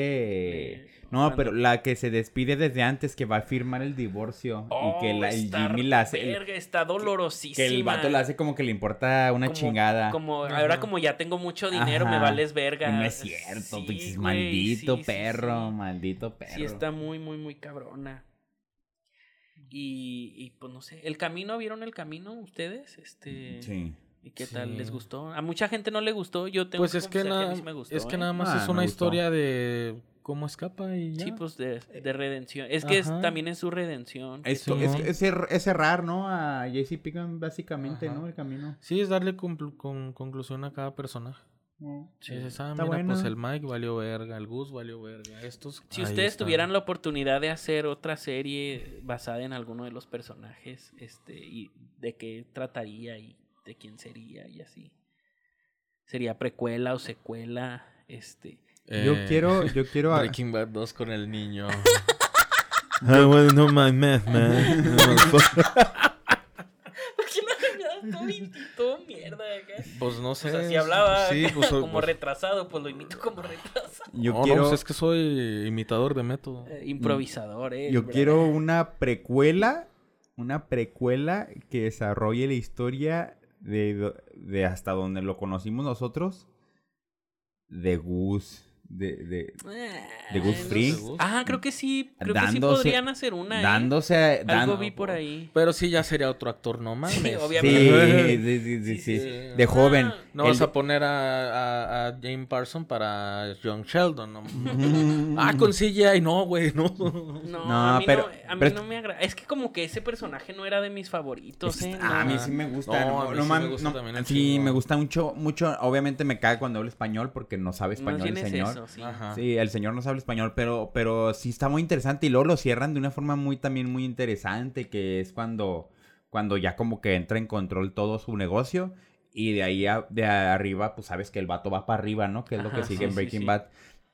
Eh, No, cuando- pero la que se despide desde antes, que va a firmar el divorcio. y que Oh, la- el está Jimmy la hace... el- verga, está dolorosísima. que el vato la hace como que le importa una Como- chingada. Como, Ajá. ahora como ya tengo mucho dinero, me Ajá. vales verga. No es cierto, Sí, güey, maldito sí, sí, perro, sí. maldito perro. Sí, está muy, muy, muy cabrona. Y, y pues no sé, ¿el camino? ¿Vieron el camino ustedes? Este, Sí. ¿Y qué tal? ¿Les gustó? A mucha gente no le gustó, yo tengo Pues es que, confesar a nada, mí sí me gustó, es que ¿eh? nada más Ah, es una gustó. historia de cómo escapa y ya. Sí, pues de, de redención. Es que es- también es su redención. Esto, Sí, es, ¿no? es cer- es cerrar, ¿no? A JC Pickman, básicamente, Ajá. ¿no? El camino. Sí, es darle conclu- con- conclusión a cada personaje. Sí. Ah, pues buena. el Mike valió verga, el Gus valió verga, estos... Si ahí ustedes tuvieran la oportunidad de hacer otra serie basada en alguno de los personajes, este, y de qué trataría y de quién sería y así. Sería precuela o secuela, este. Yo Eh, quiero, yo <laughs> quiero... a- Breaking Bad 2 con el niño. <laughs> I wanna know my math, man. <laughs> ¿Por qué no todo, todo mierda acá? pues no sé. Pues así hablaba, Sí, pues, <laughs> como pues- retrasado, pues lo imito como retrasado. Yo No, no, quiero... pues es que soy imitador de método. Eh, improvisador, eh. Yo quiero una precuela, una precuela que desarrolle la historia de, de hasta donde lo conocimos nosotros, de Gus. De, de, de Fring. sé. Ah, creo que sí. Creo que sí podrían hacer una. ¿eh? dándose... Algo vi por ahí. Pero sí ya sería otro actor, no mames. Sí, obviamente. <laughs> sí, sí, sí, Sí, sí. sí. De joven. Ah, No El vas a poner a, a, a James Parson para John Sheldon. ¿no? <laughs> ah, con CGI, no, güey, no. No, No, a mí, pero- no, a mí pero- no me agrada. Es que como que ese personaje no era de mis favoritos, ¿eh? Ah, a mí sí me gusta. No, No, a mí no sí me gusta no, también un sí, chingo. me gusta mucho, mucho. Obviamente me caga cuando habla español porque no sabe español el señor. Eso, sí. El señor no sabe español, pero, pero sí está muy interesante y luego lo cierran de una forma muy también muy interesante, que es cuando, cuando ya como que entra en control todo su negocio y de ahí a- de arriba, pues sabes que el vato va para arriba, ¿no? Que es lo que sigue sí, en sí, Breaking sí. Bad.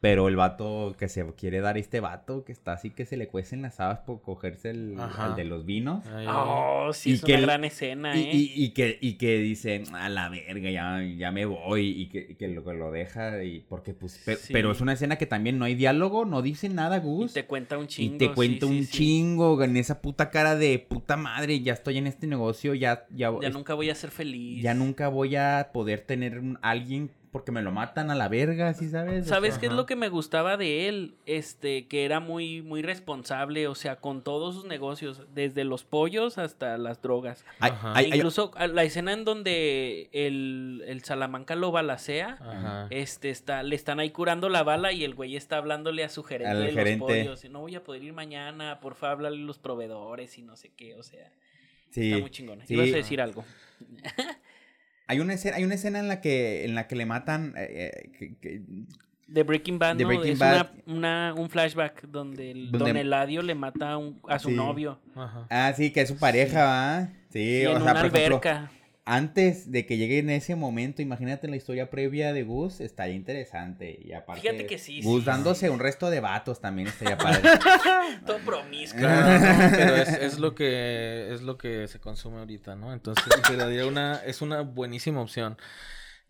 Pero el vato que se quiere dar este vato, que está así que se le cuecen las habas por cogerse el, de los vinos. Ay, Oh, sí, Y es que una el- gran escena, Y, ¿eh? y, y que, y que dice, a la verga, ya, ya me voy, y que, y que lo, que lo deja, y porque pues, pe- Sí. pero es una escena que también no hay diálogo, no dice nada, Y Gus. te cuenta un Y chingo. te sí, cuenta sí, un sí. chingo en esa puta cara de puta madre, ya estoy en este negocio, ya, ya, Ya es- nunca voy a ser feliz. ya nunca voy a poder tener un- alguien porque me lo matan a la verga, ¿sí sabes? O ¿Sabes sea, qué es lo que me gustaba de él? Este, que era muy, muy responsable, o sea, con todos sus negocios, desde los pollos hasta las drogas. Ajá. Incluso la escena en donde el, el Salamanca lo balacea, Ajá. este está, le están ahí curando la bala y el güey está hablándole a su gerente Al de gerente. los pollos. No voy a poder ir mañana, por favor, háblale a los proveedores y no sé qué, o sea, sí, está muy chingón. sí. Ibas a decir algo. <laughs> hay una escena, hay una escena en la que, en la que le matan, eh, eh, que- que- De Breaking Bad, De ¿no? Breaking es Bad. Una, una- un flashback donde el, Donde- Don Eladio le mata a, un- a su Sí. novio. Ajá. ah, sí, que es su pareja, ¿va? Sí, y o en sea, una por ejemplo, alberca. Antes de que llegue en ese momento, imagínate la historia previa de Gus, estaría interesante. Y aparte, Fíjate que sí, Gus sí, dándose sí. un resto de vatos también estaría <laughs> padre. Todo promiscuo. Claro, no, pero es, es lo que es lo que se consume ahorita, ¿no? Entonces daría una es una buenísima opción.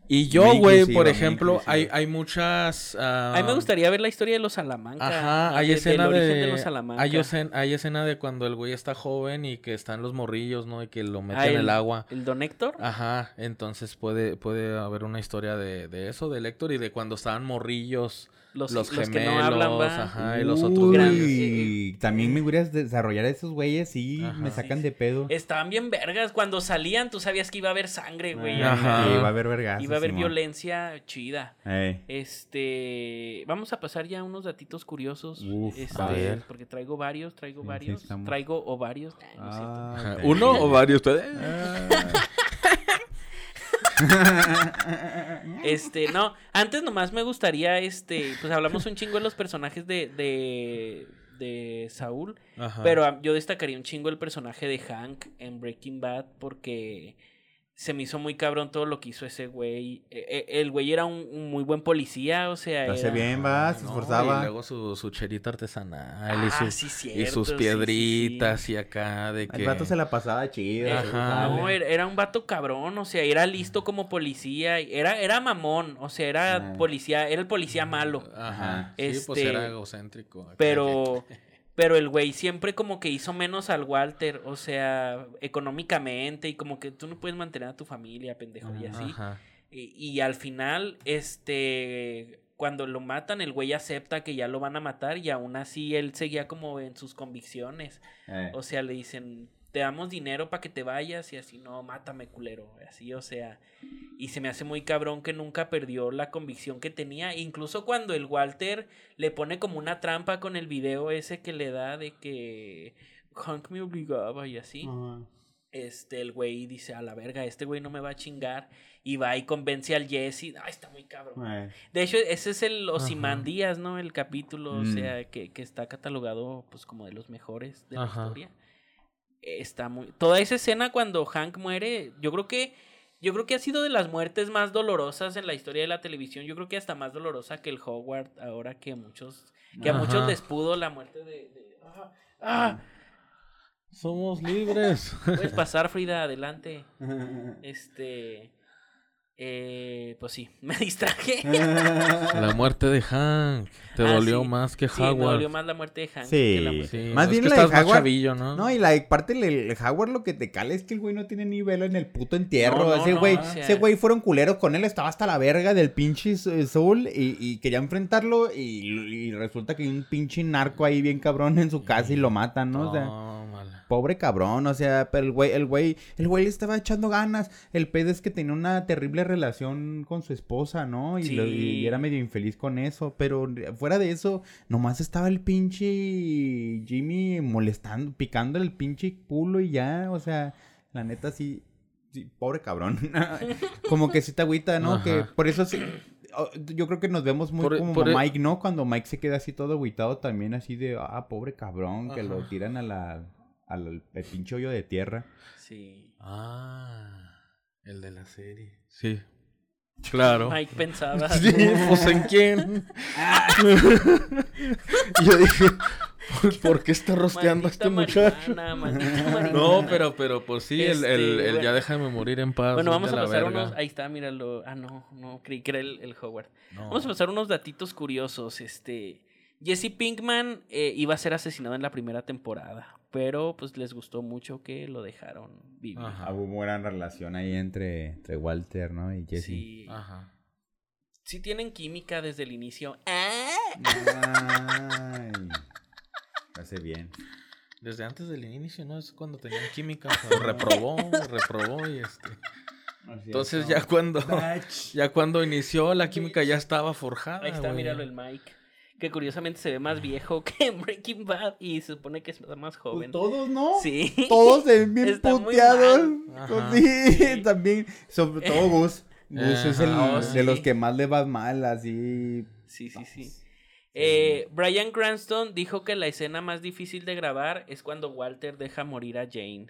Y yo, güey, por ejemplo, hay, hay muchas ah, A mí me gustaría ver la historia de los Salamanca. Ajá, hay de- escena de, origen los Salamanca. hay, escena, hay escena de cuando el güey está joven y que están los morrillos, ¿no? Y que lo meten Ah, en el agua. ¿El Don Héctor? Ajá, entonces puede, puede haber una historia de, de eso, del Héctor, y de cuando estaban morrillos, los, los, los gemelos, que no hablan, va. ajá, y los otros Uy, grandes. También me gustaría desarrollar a esos güeyes, Ajá. me sacan Sí, de pedo. Estaban bien vergas. Cuando salían, tú sabías que iba a haber sangre, güey. Ajá. Sí, va a haber vergas. Iba a haber violencia chida. Eh. Este, vamos a pasar ya a unos datitos curiosos. Uf, este, a ver. porque traigo varios, traigo Sí, sí, varios, estamos- traigo <laughs> o varios. Ay, no. Ah, Ajá. ¿Uno o varios? ustedes? Este, no, antes nomás me gustaría, este, pues hablamos un chingo de los personajes de, de, de Saúl, Ajá. pero ah, yo destacaría un chingo el personaje de Hank en Breaking Bad porque se me hizo muy cabrón todo lo que hizo ese güey. Eh, eh, El güey era un, un muy buen policía, o sea, Lo hace era- bien, va, se No, esforzaba. Y luego su, su cherita artesanal Ah, y, sus, sí, y cierto, sus sí, sí, piedritas sí. y acá de que... El vato se la pasaba chido. Ajá. No, era, era un vato cabrón, o sea, era listo como policía, era, era mamón, o sea, era Ah. policía, era el policía malo. Ajá. Sí, pues Este, era egocéntrico. Pero, <laughs> pero el güey siempre como que hizo menos al Walter, o sea, económicamente y como que tú no puedes mantener a tu familia, pendejo, y así. Ajá. Y, y al final, este, cuando lo matan, el güey acepta que ya lo van a matar y aún así él seguía como en sus convicciones. Eh. O sea, le dicen, te damos dinero para que te vayas y así, no, mátame, culero. Así, o sea, y se me hace muy cabrón que nunca perdió la convicción que tenía. Incluso cuando el Walter le pone como una trampa con el video ese que le da de que Hank me obligaba y así. Este, el güey dice, a la verga, este güey no me va a chingar. Y va y convence al Jesse. Ay, está muy cabrón. Eh. De hecho, ese es el Osimandías, ¿no? El capítulo, o Mm. sea, que, que está catalogado pues como de los mejores de la historia. Está muy. Toda esa escena cuando Hank muere, yo creo que. Yo creo que ha sido de las muertes más dolorosas en la historia de la televisión. Yo creo que hasta más dolorosa que el Howard, ahora que a muchos, que a muchos les pudo la muerte de. de- ah, ah, Somos libres. puedes pasar, Frida, adelante. <laughs> Este. Eh, pues sí, <laughs> me distraje. La muerte de Hank. Te Ah, dolió sí. más que Sí, me Howard. dolió más la muerte de Hank Sí. que la muerte. Sí, Más es bien que la de estás Howard- chavillo, ¿no? No, y la parte el, el Howard lo que te cala es que el güey no tiene ni velo en el puto entierro. No, no, ese no, güey, o sea- ese güey fueron culeros con él, estaba hasta la verga del pinche S- Soul y, y quería enfrentarlo y, y resulta que hay un pinche narco ahí bien cabrón en su casa y lo matan, ¿no? O sea. Pobre cabrón, o sea, pero el güey, el güey, el güey le estaba echando ganas. El pedo es que tenía una terrible relación con su esposa, ¿no? Y, lo- y Sí. era medio infeliz con eso, pero fuera de eso, nomás estaba el pinche Jimmy molestando, picando el pinche culo y ya, o sea, la neta sí, sí, pobre cabrón. <laughs> como que sí te agüita, ¿no? Ajá. Que por eso sí, yo creo que nos vemos muy Por- como por- e Mike, ¿no? Cuando Mike se queda así todo agüitado también así de, ah, pobre cabrón, que lo tiran a la, al el pinche hoyo de tierra. Sí. Ah, el de la serie. Sí. Claro. Mike pensaba. <laughs> Sí, pues en quién. Yo dije, ¿por, qué está rosteando a este muchacho? marihuana, maldita marihuana. No, pero, pero pues sí, el, el, Este, el ya bueno. déjame morir en paz. Bueno, vamos a pasar verga. unos. Ahí está, míralo. Ah, no, no, creí que era el, el Howard. No. Vamos a pasar unos datitos curiosos. Este. Jesse Pinkman eh, iba a ser asesinado en la primera temporada. Pero pues les gustó mucho que lo dejaron vivir. Ajá. Hubo buena relación ahí entre, entre Walter, ¿no? Y Jesse. Sí. Ajá. Sí tienen química desde el inicio. ¡Ah! Ay, hace bien. Desde antes del inicio, ¿no? Es cuando tenían química. <laughs> o sea, reprobó, reprobó y este. Entonces ya cuando, ya cuando inició la química ya estaba forjada. Ahí está, güey. míralo el Mike. Que curiosamente se ve más viejo <laughs> que en Breaking Bad y se supone que es más joven. Pues todos, ¿no? Sí. Todos se ven bien <laughs> Está muy puteados. mal. Pues sí, Sí. <laughs> también. Sobre todo Gus. Gus es el. Oh, de los que más le va mal, así. Sí, sí, sí. Eh, Brian Cranston dijo que la escena más difícil de grabar es cuando Walter deja morir a Jane.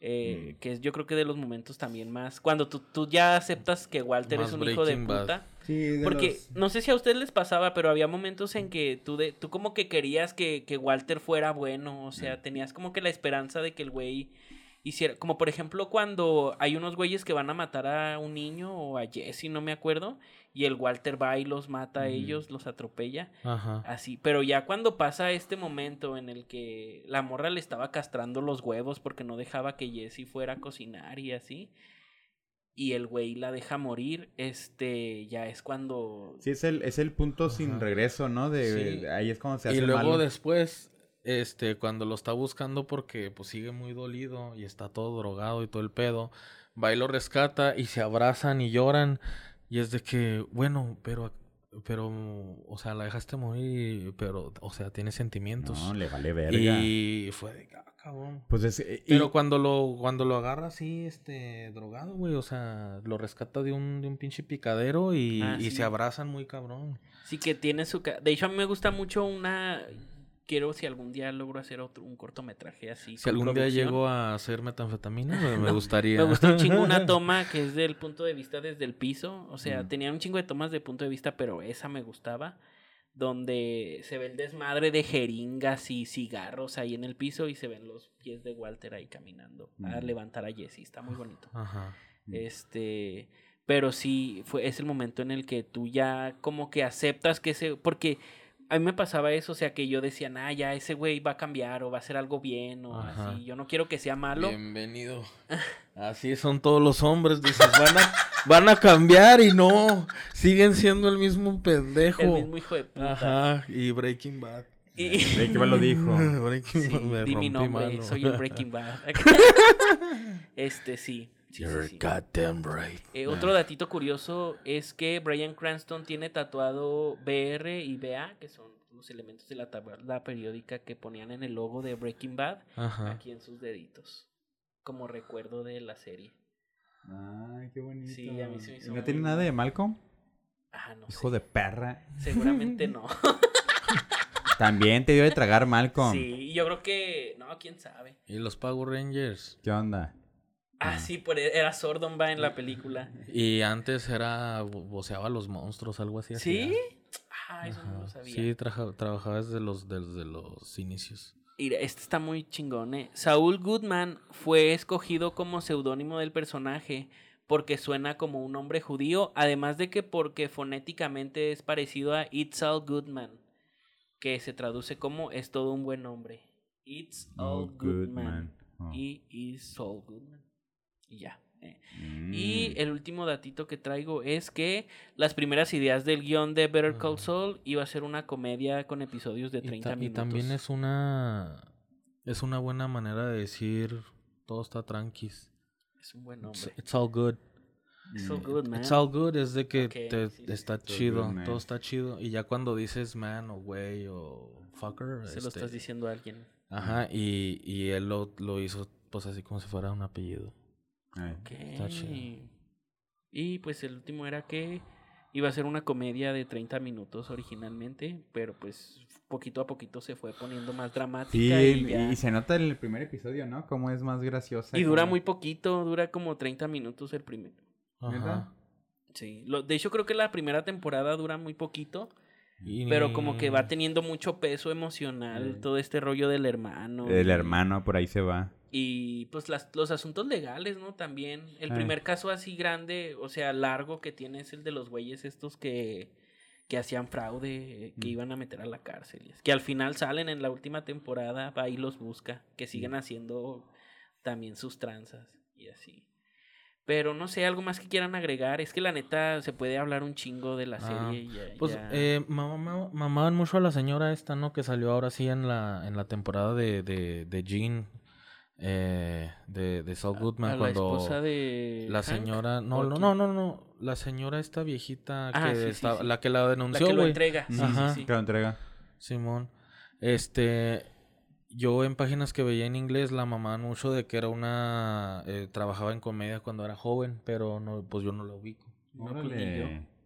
Eh, Mm. Que es yo creo que de los momentos también más. Cuando tú, tú ya aceptas que Walter Más es un hijo de Bad. Sí, Porque los- no sé si a ustedes les pasaba, pero había momentos en que tú, de, tú como que querías que, que Walter fuera bueno. O sea, tenías como que la esperanza de que el güey hiciera. Como por ejemplo, cuando hay unos güeyes que van a matar a un niño o a Jesse, no me acuerdo. Y el Walter va y los mata a ellos, los atropella. Ajá. Así, pero ya cuando pasa este momento en el que la morra le estaba castrando los huevos porque no dejaba que Jesse fuera a cocinar y así, y el güey la deja morir, este, ya es cuando... Sí, es el, es el punto sin regreso, ¿no? De, Sí. Ahí es cuando se hace Y luego malo. después, este, cuando lo está buscando porque pues sigue muy dolido y está todo drogado y todo el pedo, va y lo rescata y se abrazan y lloran. Y es de que, bueno, pero, pero, o sea, la dejaste morir, pero, o sea, tiene sentimientos. No, le vale verga. y fue de, ah, cabrón. Pues es. y- Pero cuando lo, cuando lo agarra así, este, drogado, güey, o sea, lo rescata de un, de un pinche picadero y, Ah, y sí. se abrazan muy cabrón. Sí que tiene su... ca- De hecho, a mí me gusta mucho una... Quiero si algún día logro hacer otro, un cortometraje así. Si algún día llego a hacer metanfetamina, me, <laughs> me gustaría. Me gustó un chingo una <laughs> toma que es del punto de vista desde el piso. O sea, Mm. tenía un chingo de tomas de punto de vista, pero esa me gustaba. Donde se ve el desmadre de jeringas y cigarros ahí en el piso y se ven los pies de Walter ahí caminando a Mm. levantar a Jesse. Está muy bonito. Ajá. Este. Pero sí, fue, es el momento en el que tú ya como que aceptas que ese. Porque a mí me pasaba eso, o sea, que yo decía, nah, ya ese güey va a cambiar o va a hacer algo bien o Ajá. así. Yo no quiero que sea malo. Bienvenido. <laughs> Así son todos los hombres, dices, van a, van a cambiar y no, siguen siendo el mismo pendejo. El mismo hijo de puta. Ajá, y Breaking Bad. Y- Breaking Bad lo dijo. <laughs> Breaking Sí, Bad, me di mi nombre, mano. soy el Breaking <laughs> Bad. este sí. Sí, You're sí. goddamn right. Eh, otro datito curioso es que Brian Cranston tiene tatuado BR y BA, que son los elementos de la tabla periódica que ponían en el logo de Breaking Bad, Ajá. aquí en sus deditos, como recuerdo de la serie. Ay, qué bonito. Sí, a mí se me hizo ¿Y ¿No muy tiene nada de Malcolm? Ah, no Hijo sé. de perra. Seguramente <laughs> no. También te dio de tragar <laughs> Malcolm. sí, yo creo que... No, quién sabe. Y los Power Rangers. ¿Qué onda? Ah, sí, por, era Sordon va en la película. Y antes era, vo- voceaba a los monstruos, algo así. ¿Sí? Ah, eso no lo sabía. Sí, traja- trabajaba desde los, desde los inicios. Mira, este está muy chingón, ¿eh? Saúl Goodman fue escogido como seudónimo del personaje porque suena como un nombre judío, además de que porque fonéticamente es parecido a It's All Goodman, que se traduce como es todo un buen nombre. It's All Goodman. Oh. Y is All Goodman. Y ya. eh. Y Mm. el último datito que traigo es que las primeras ideas del guion de Better Call Ajá. Saul iba a ser una comedia con episodios de Y, 30 ta- y minutos. también es una es una buena manera de decir todo está tranquis. Es un buen It's, nombre. it's all good. It's all Mm. good, man. It's all good es de que Ok, te, sí, está It's chido, good, todo está chido. Y ya cuando dices man o güey o fucker, Se lo este, estás diciendo a alguien. Ajá, y, y él lo, lo hizo pues así como si fuera un apellido. Ay. Ok. Está chido. Y pues el último era que iba a ser una comedia de 30 minutos originalmente, pero pues poquito a poquito se fue poniendo más dramática Sí, y, ya. y se nota en el primer episodio, ¿no? Cómo es más graciosa. Y dura como- muy poquito, dura como 30 minutos el primero. ¿Neta? Sí, lo, de hecho creo que la primera temporada dura muy poquito, Y- pero como que va teniendo mucho peso emocional, Sí. todo este rollo del hermano. El y- hermano por ahí se va. Y pues las, los asuntos legales, ¿no? También. El Ay. primer caso así grande, o sea, largo que tiene es el de los güeyes estos que, que hacían fraude, que Mm. iban a meter a la cárcel. Que al final salen en la última temporada, va y los busca, que siguen haciendo también sus tranzas y así. Pero no sé, algo más que quieran agregar. Es que la neta se puede hablar un chingo de la Ah, serie. y ya- Pues ya- eh, mamá- mamaban mucho a la señora esta, ¿no? Que salió ahora sí en la, en la temporada de, de, de Jean, eh, de, de Saul Goodman, a la cuando esposa de la Hank, señora... No, ¿o no, no, no, no, la señora esta viejita Ah, que sí, estaba- sí. la que la la denunció, que lo güey. entrega. Sí, Ajá. sí, sí. Que lo entrega. Simón. Este, yo en páginas que veía en inglés la mamaban mucho de que era una... eh, trabajaba en comedia cuando era joven, pero no, pues yo no lo ubico. No,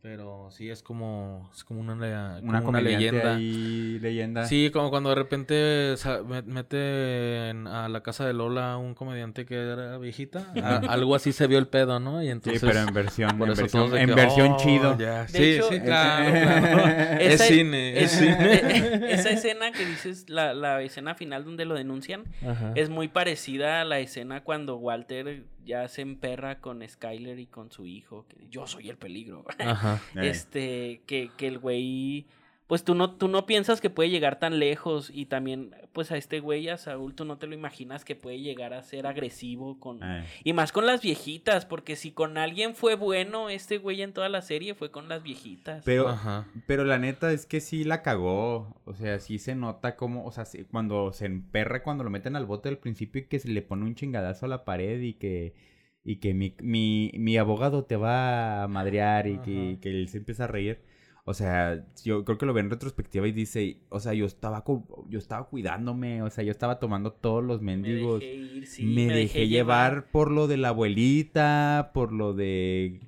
Pero sí es como, es como una, como una leyenda. ahí, leyenda. Sí, como cuando de repente sa- me- mete en- a la casa de Lola un comediante que era viejita. <laughs> a- algo así se vio el pedo, ¿no? Y Sí, entonces... pero en versión, en versión, en versión "Oh, chido. ya". De Sí, hecho, sí, es- claro, claro. es <laughs> cine, es esa- cine. esa <laughs> escena que dices, la, la escena final donde lo denuncian, Ajá. es muy parecida a la escena cuando Walter ya se emperra con Skyler y con su hijo, que yo soy el peligro. Ajá. <laughs> Este, que, que el güey, pues tú no, tú no piensas que puede llegar tan lejos y también, pues a este güey, a Saúl, tú no te lo imaginas que puede llegar a ser agresivo con... Eh. Y más con las viejitas, porque si con alguien fue bueno este güey en toda la serie, fue con las viejitas. Pero, Ajá. pero la neta es que sí la cagó. O sea, sí se nota como, o sea, sí- cuando se emperra, cuando lo meten al bote al principio y que se le pone un chingadazo a la pared y que, y que mi, mi, mi abogado te va a madrear y que, que él se empieza a reír. O sea, yo creo que lo ve en retrospectiva y dice, o sea, yo estaba, yo estaba cuidándome, o sea, yo estaba tomando todos los me mendigos. dejé ir, sí, me, dejé, llevar por lo de la abuelita, por lo de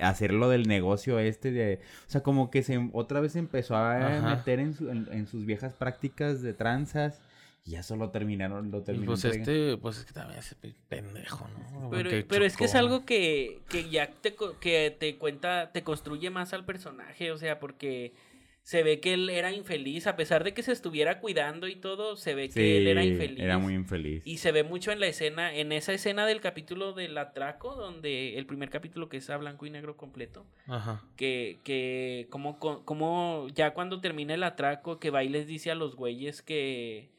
hacer lo del negocio este de... O sea, como que se otra vez empezó a Ajá. meter en, su- en, en sus viejas prácticas de tranzas y ya solo terminaron, lo Y terminó. pues este, pues es que también es pe- pendejo, ¿no? Pero, pero es que es algo que, que ya te, que te cuenta, te construye más al personaje, o sea, porque se ve que él era infeliz, a pesar de que se estuviera cuidando y todo, se ve que él era infeliz. Era muy infeliz. Y se ve mucho en la escena, en esa escena del capítulo del atraco, donde el primer capítulo que es a blanco y negro completo, Ajá. que, que como, co- como ya cuando termina el atraco, que va y les dice a los güeyes que,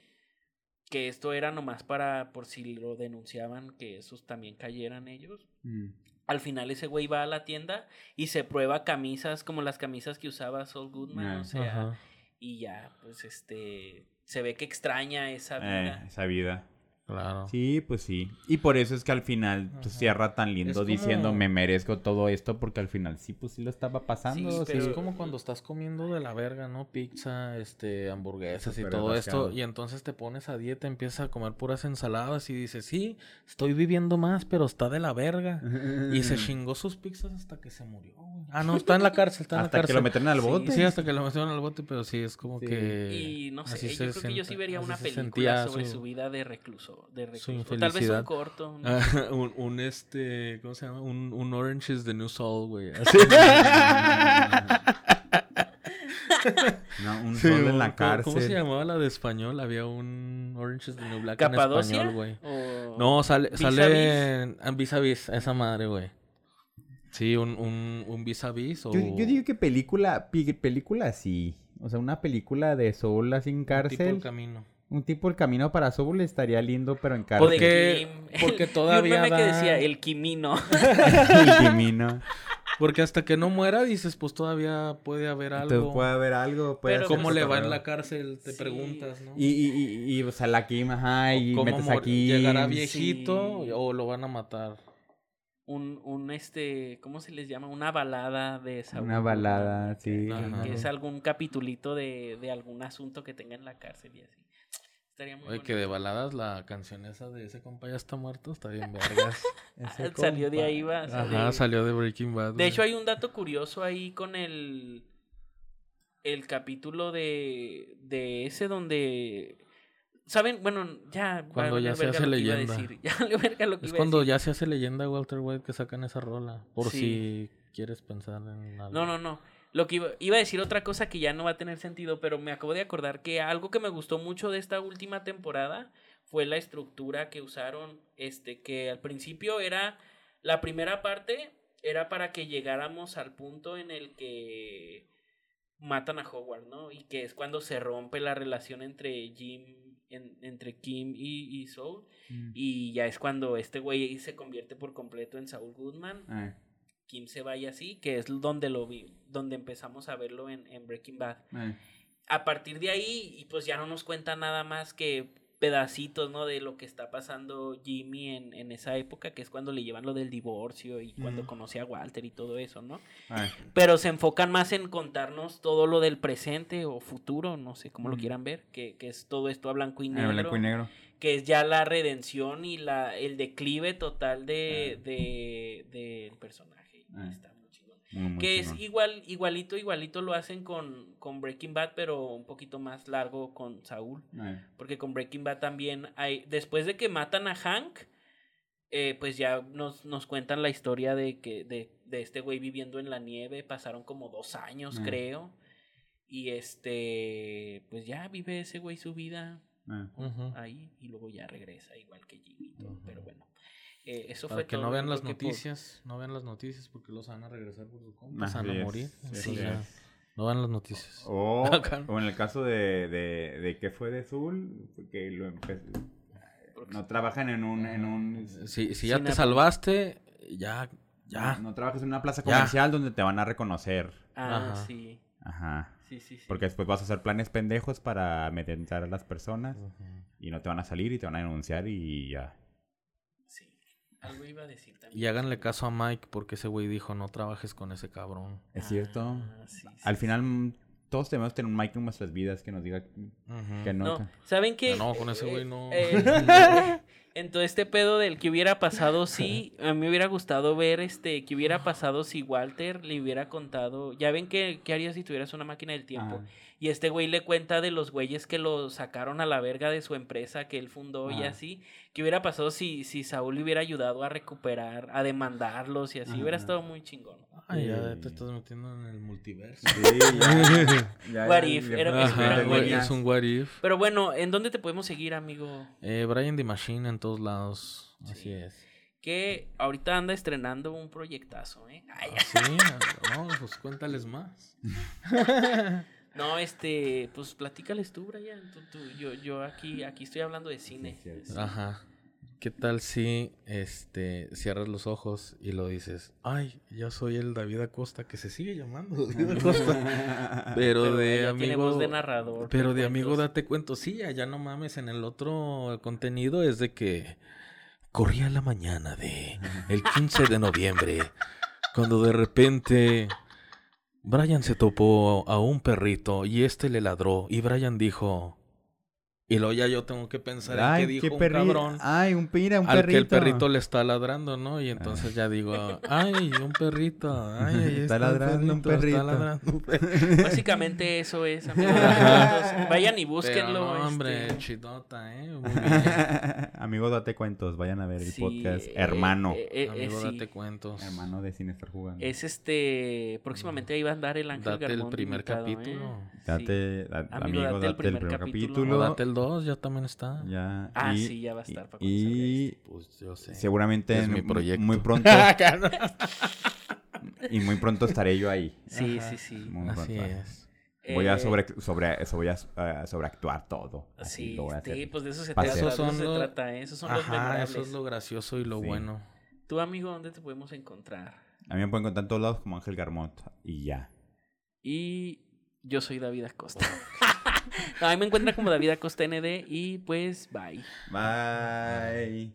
que esto era nomás para, por si lo denunciaban, que esos también cayeran ellos. Mm. Al final ese güey va a la tienda y se prueba camisas como las camisas que usaba Saul Goodman, Ah. o sea, Ajá. y ya, pues este, se ve que extraña esa Eh, vida. esa vida. Claro. Sí, pues sí. Y por eso es que al final pues, cierra tan lindo como- diciendo me merezco todo esto porque al final sí, pues sí lo estaba pasando. Sí, sí. Pero pero- es como cuando estás comiendo de la verga, ¿no? Pizza, este, hamburguesas y todo esto. Y entonces te pones a dieta, empiezas a comer puras ensaladas y dices, sí, estoy viviendo más, pero está de la verga. Y se <laughs> chingó sus pizzas hasta que se murió, güey. Ah, no, está en la cárcel, está en la Hasta que cárcel. lo meten al Sí, bote. Sí, hasta que lo metieron al bote, pero sí, es como Sí. que... Y no sé, así yo se creo que yo sí vería una película sentía sobre su- su vida de recluso, de su recluso. O Tal vez un corto. ¿no? Ah, <laughs> un, un, este, ¿cómo se llama? Un, un Orange is the New Soul, güey. Así. <laughs> No, un Sí, sol en un- la ¿cómo- cárcel. ¿Cómo se llamaba la de español? Había un Orange is the New Black en español, güey. ¿O No, sale, Vis a sale en Vis a Vis, esa madre, güey. Sí, un, un, un vis a vis o... Yo, yo digo que película, película sí. O sea, una película de Soul así en un tipo cárcel. el camino. Un tipo el camino para Soul estaría lindo, pero en O de cárcel. Porque- Kim. <laughs> porque Y un todavía meme que da- decía, el Kimino. <laughs> el camino. Porque hasta que no muera, dices, pues todavía puede haber algo. Entonces puede haber algo. Puede Pero ¿Cómo le va en la cárcel? Te Sí. preguntas, ¿no? Y, y, y, y, o sea, la Kim, ajá, y metes aquí. ¿Llegará viejito Sí. o lo van a matar? Un, un este, ¿cómo se les llama? Una balada de Saúl. Una balada, sí. Que, es algún capitulito de, de algún asunto que tenga en la cárcel y así. Estaría muy Oye, que de baladas la canción esa de ese compa ya está muerto, está bien vergas. <laughs> <laughs> Salió de ahí, va. Ajá, de- salió de Breaking Bad. De güey. hecho, hay un dato curioso ahí con el. El capítulo de. De ese donde. ¿Saben? Bueno, ya. Cuando ya se hace leyenda. decir. <laughs> Ya valió verga lo que Es cuando ya se hace leyenda Walter White que sacan esa rola. Por Sí. si quieres pensar en algo. No, no, no. Lo que iba, iba a decir otra cosa que ya no va a tener sentido, pero me acabo de acordar que algo que me gustó mucho de esta última temporada fue la estructura que usaron, este, que al principio era la primera parte era para que llegáramos al punto en el que matan a Howard, ¿no? Y que es cuando se rompe la relación entre Jim, en- entre Kim y, y Saul, Mm. y ya es cuando este güey se convierte por completo en Saul Goodman. Ay, Kim se vaya así, que es donde lo vi, donde empezamos a verlo en, en Breaking Bad. ay. A partir de ahí, y pues ya no nos cuenta nada más que pedacitos, ¿no? De lo que está pasando Jimmy en, en esa época, que es cuando le llevan lo del divorcio y cuando conoce a Walter y todo eso, ¿no? Ay. Pero se enfocan más en contarnos todo lo del presente o futuro, no sé cómo lo quieran ver, que, que es todo esto a blanco y Ah, negro blanco y negro. que es ya la redención y la el declive total de de del personaje y Ah. está muy. Muy, que es igual igualito igualito lo hacen con con Breaking Bad pero un poquito más largo con Saúl Ay. porque con Breaking Bad también hay después de que matan a Hank eh, pues ya nos, nos cuentan la historia de que de, de este güey viviendo en la nieve pasaron como dos años Ah. creo y este pues ya vive ese güey su vida. Ujú. ahí y luego ya regresa igual que Jimmy y todo, Ujú. pero bueno eh, eso Para fue que todo, no vean las por- noticias, no vean las noticias porque los van a regresar por su Así van a morir. sí, no vean las noticias. O, <laughs> o en el caso de, de, de que fue de Zul, que lo no trabajan en un, en un Si, si ya te salvaste, ya, ya. no trabajas en una plaza Ya. comercial donde te van a reconocer. ah Ajá. sí Ajá. sí sí sí Porque después vas a hacer planes pendejos para meter a las personas y no te van a salir y te van a denunciar y ya. Sí algo iba a decir también Y háganle caso a Mike porque ese güey dijo no trabajes con ese cabrón. Es cierto. Ah, sí, sí, Al sí. final mm, todos tenemos que tener un Mike en nuestras vidas que nos diga que no. no saben qué No, con ese güey no. eh, <laughs> en todo este pedo del que hubiera pasado sí a mí me hubiera gustado ver este que hubiera pasado si Walter le hubiera contado ya ven que qué harías si tuvieras una máquina del tiempo Ajá. Y este güey le cuenta de los güeyes que lo sacaron a la verga de su empresa que él fundó y así. ¿Qué hubiera pasado si, si Saúl le hubiera ayudado a recuperar, a demandarlos y así? Hubiera estado muy chingón. Ay, ya te estás metiendo en el multiverso. Sí, ya, What if, era Ajá, ya. es un what if. Pero bueno, ¿en dónde te podemos seguir, amigo? Eh, Brian the Machine en todos lados. Sí. Así es. Que ahorita anda estrenando un proyectazo, ¿eh? Ay, Ah, sí, <laughs> no, pues cuéntales más. <laughs> no, este, pues platícales tú, Brian. Tú- tú- yo, yo aquí, aquí estoy hablando de cine. Sí. Sí. Ajá. ¿Qué tal si este cierras los ojos y lo dices? Ay, yo soy el David Acosta que se sigue llamando David Acosta. <laughs> Pero, Pero de amigo. tiene voz de narrador, Pero de amigo date cuento. Sí, ya no mames. En el otro contenido es de que corría la mañana de el 15 de noviembre. Cuando de repente Brian se topó a un perrito y este le ladró. Y Brian dijo. Y luego ya yo tengo que pensar en qué dijo un perri- cabrón. Ay, un pira, un al perrito. que el perrito le está ladrando, ¿no? Y entonces ya digo, <laughs> ay, un perrito, ay, Está ladrando un está perrito. ladrando un perrito. <laughs> Básicamente eso es, amigos. Vayan y Pero búsquenlo. no, este, hombre, chidota, ¿eh? Muy <laughs> bien. Amigo, date cuentos. Vayan a ver el sí, podcast. eh, Hermano. eh, eh, Amigo, sí. date cuentos. Hermano de Sin Estar Jugando. Es este. Próximamente ahí va a andar el Ángel Date Garmón primer invitado, ¿eh? capítulo. Date, da- Amigo, amigo, date el date el primer primer capítulo. capítulo. Date el 2, ya también está. Ya. Ah, y- sí, ya va a estar para Y Pues yo sé. seguramente Es mi en- proyecto. muy pronto. <laughs> Y muy pronto estaré yo ahí. Sí, Ajá. sí, sí. Muy Así pronto. es. Voy a Eh, sobre, sobre, eso voy a eh, sobreactuar todo. Así Sí, lo voy a sí, hacer. pues de eso se trata. eso son se los- trata, ¿eh? Esos son los Ajá, eso es lo gracioso y lo Sí. bueno. Tú, amigo, ¿dónde te podemos encontrar? A mí me pueden encontrar en todos lados como Ángel Garmont. Y ya. Y yo soy David Acosta. <laughs> No, a mí me encuentra como David Acosta ND y pues bye. Bye.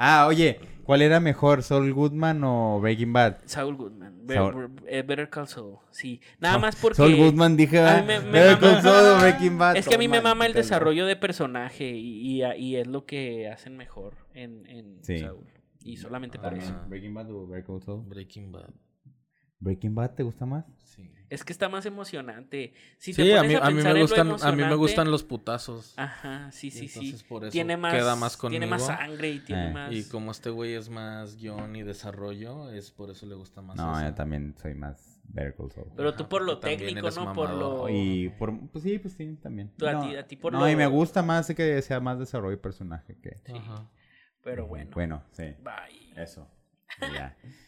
Ah, oye, ¿cuál era mejor, Saul Goodman o Breaking Bad? Saul Goodman. Be- Saul- eh, Better Call Saul. Sí. Nada más porque. Saul Goodman dije, a mí me- me Better Call Saul o Breaking Bad. Es que a mí me mama el desarrollo de personaje y, y- y es lo que hacen mejor en, en Sí. Saul. Y solamente por Ah. eso. Breaking Bad o Better Call Saul. Breaking Bad. Breaking Bad te gusta más? Sí. Es que está más emocionante. Si te Sí, a mí, a mí me gustan, a mí me gustan los putazos. Ajá, sí, sí, sí. Entonces, por eso Tiene más, queda más tiene más sangre y tiene Eh. más. Y como este güey es más guion y desarrollo, es por eso le gusta más. No, yo también soy más Better Call Saul. Pero Ajá, tú por lo técnico, ¿no? Por lo. Y por, pues sí, pues sí, también. Tú a no, ti- a ti por no, lo- y me gusta más que sea más desarrollo de personaje que... Sí. Ajá. Pero bueno. Bueno, sí. Bye. Eso. Y ya. <laughs>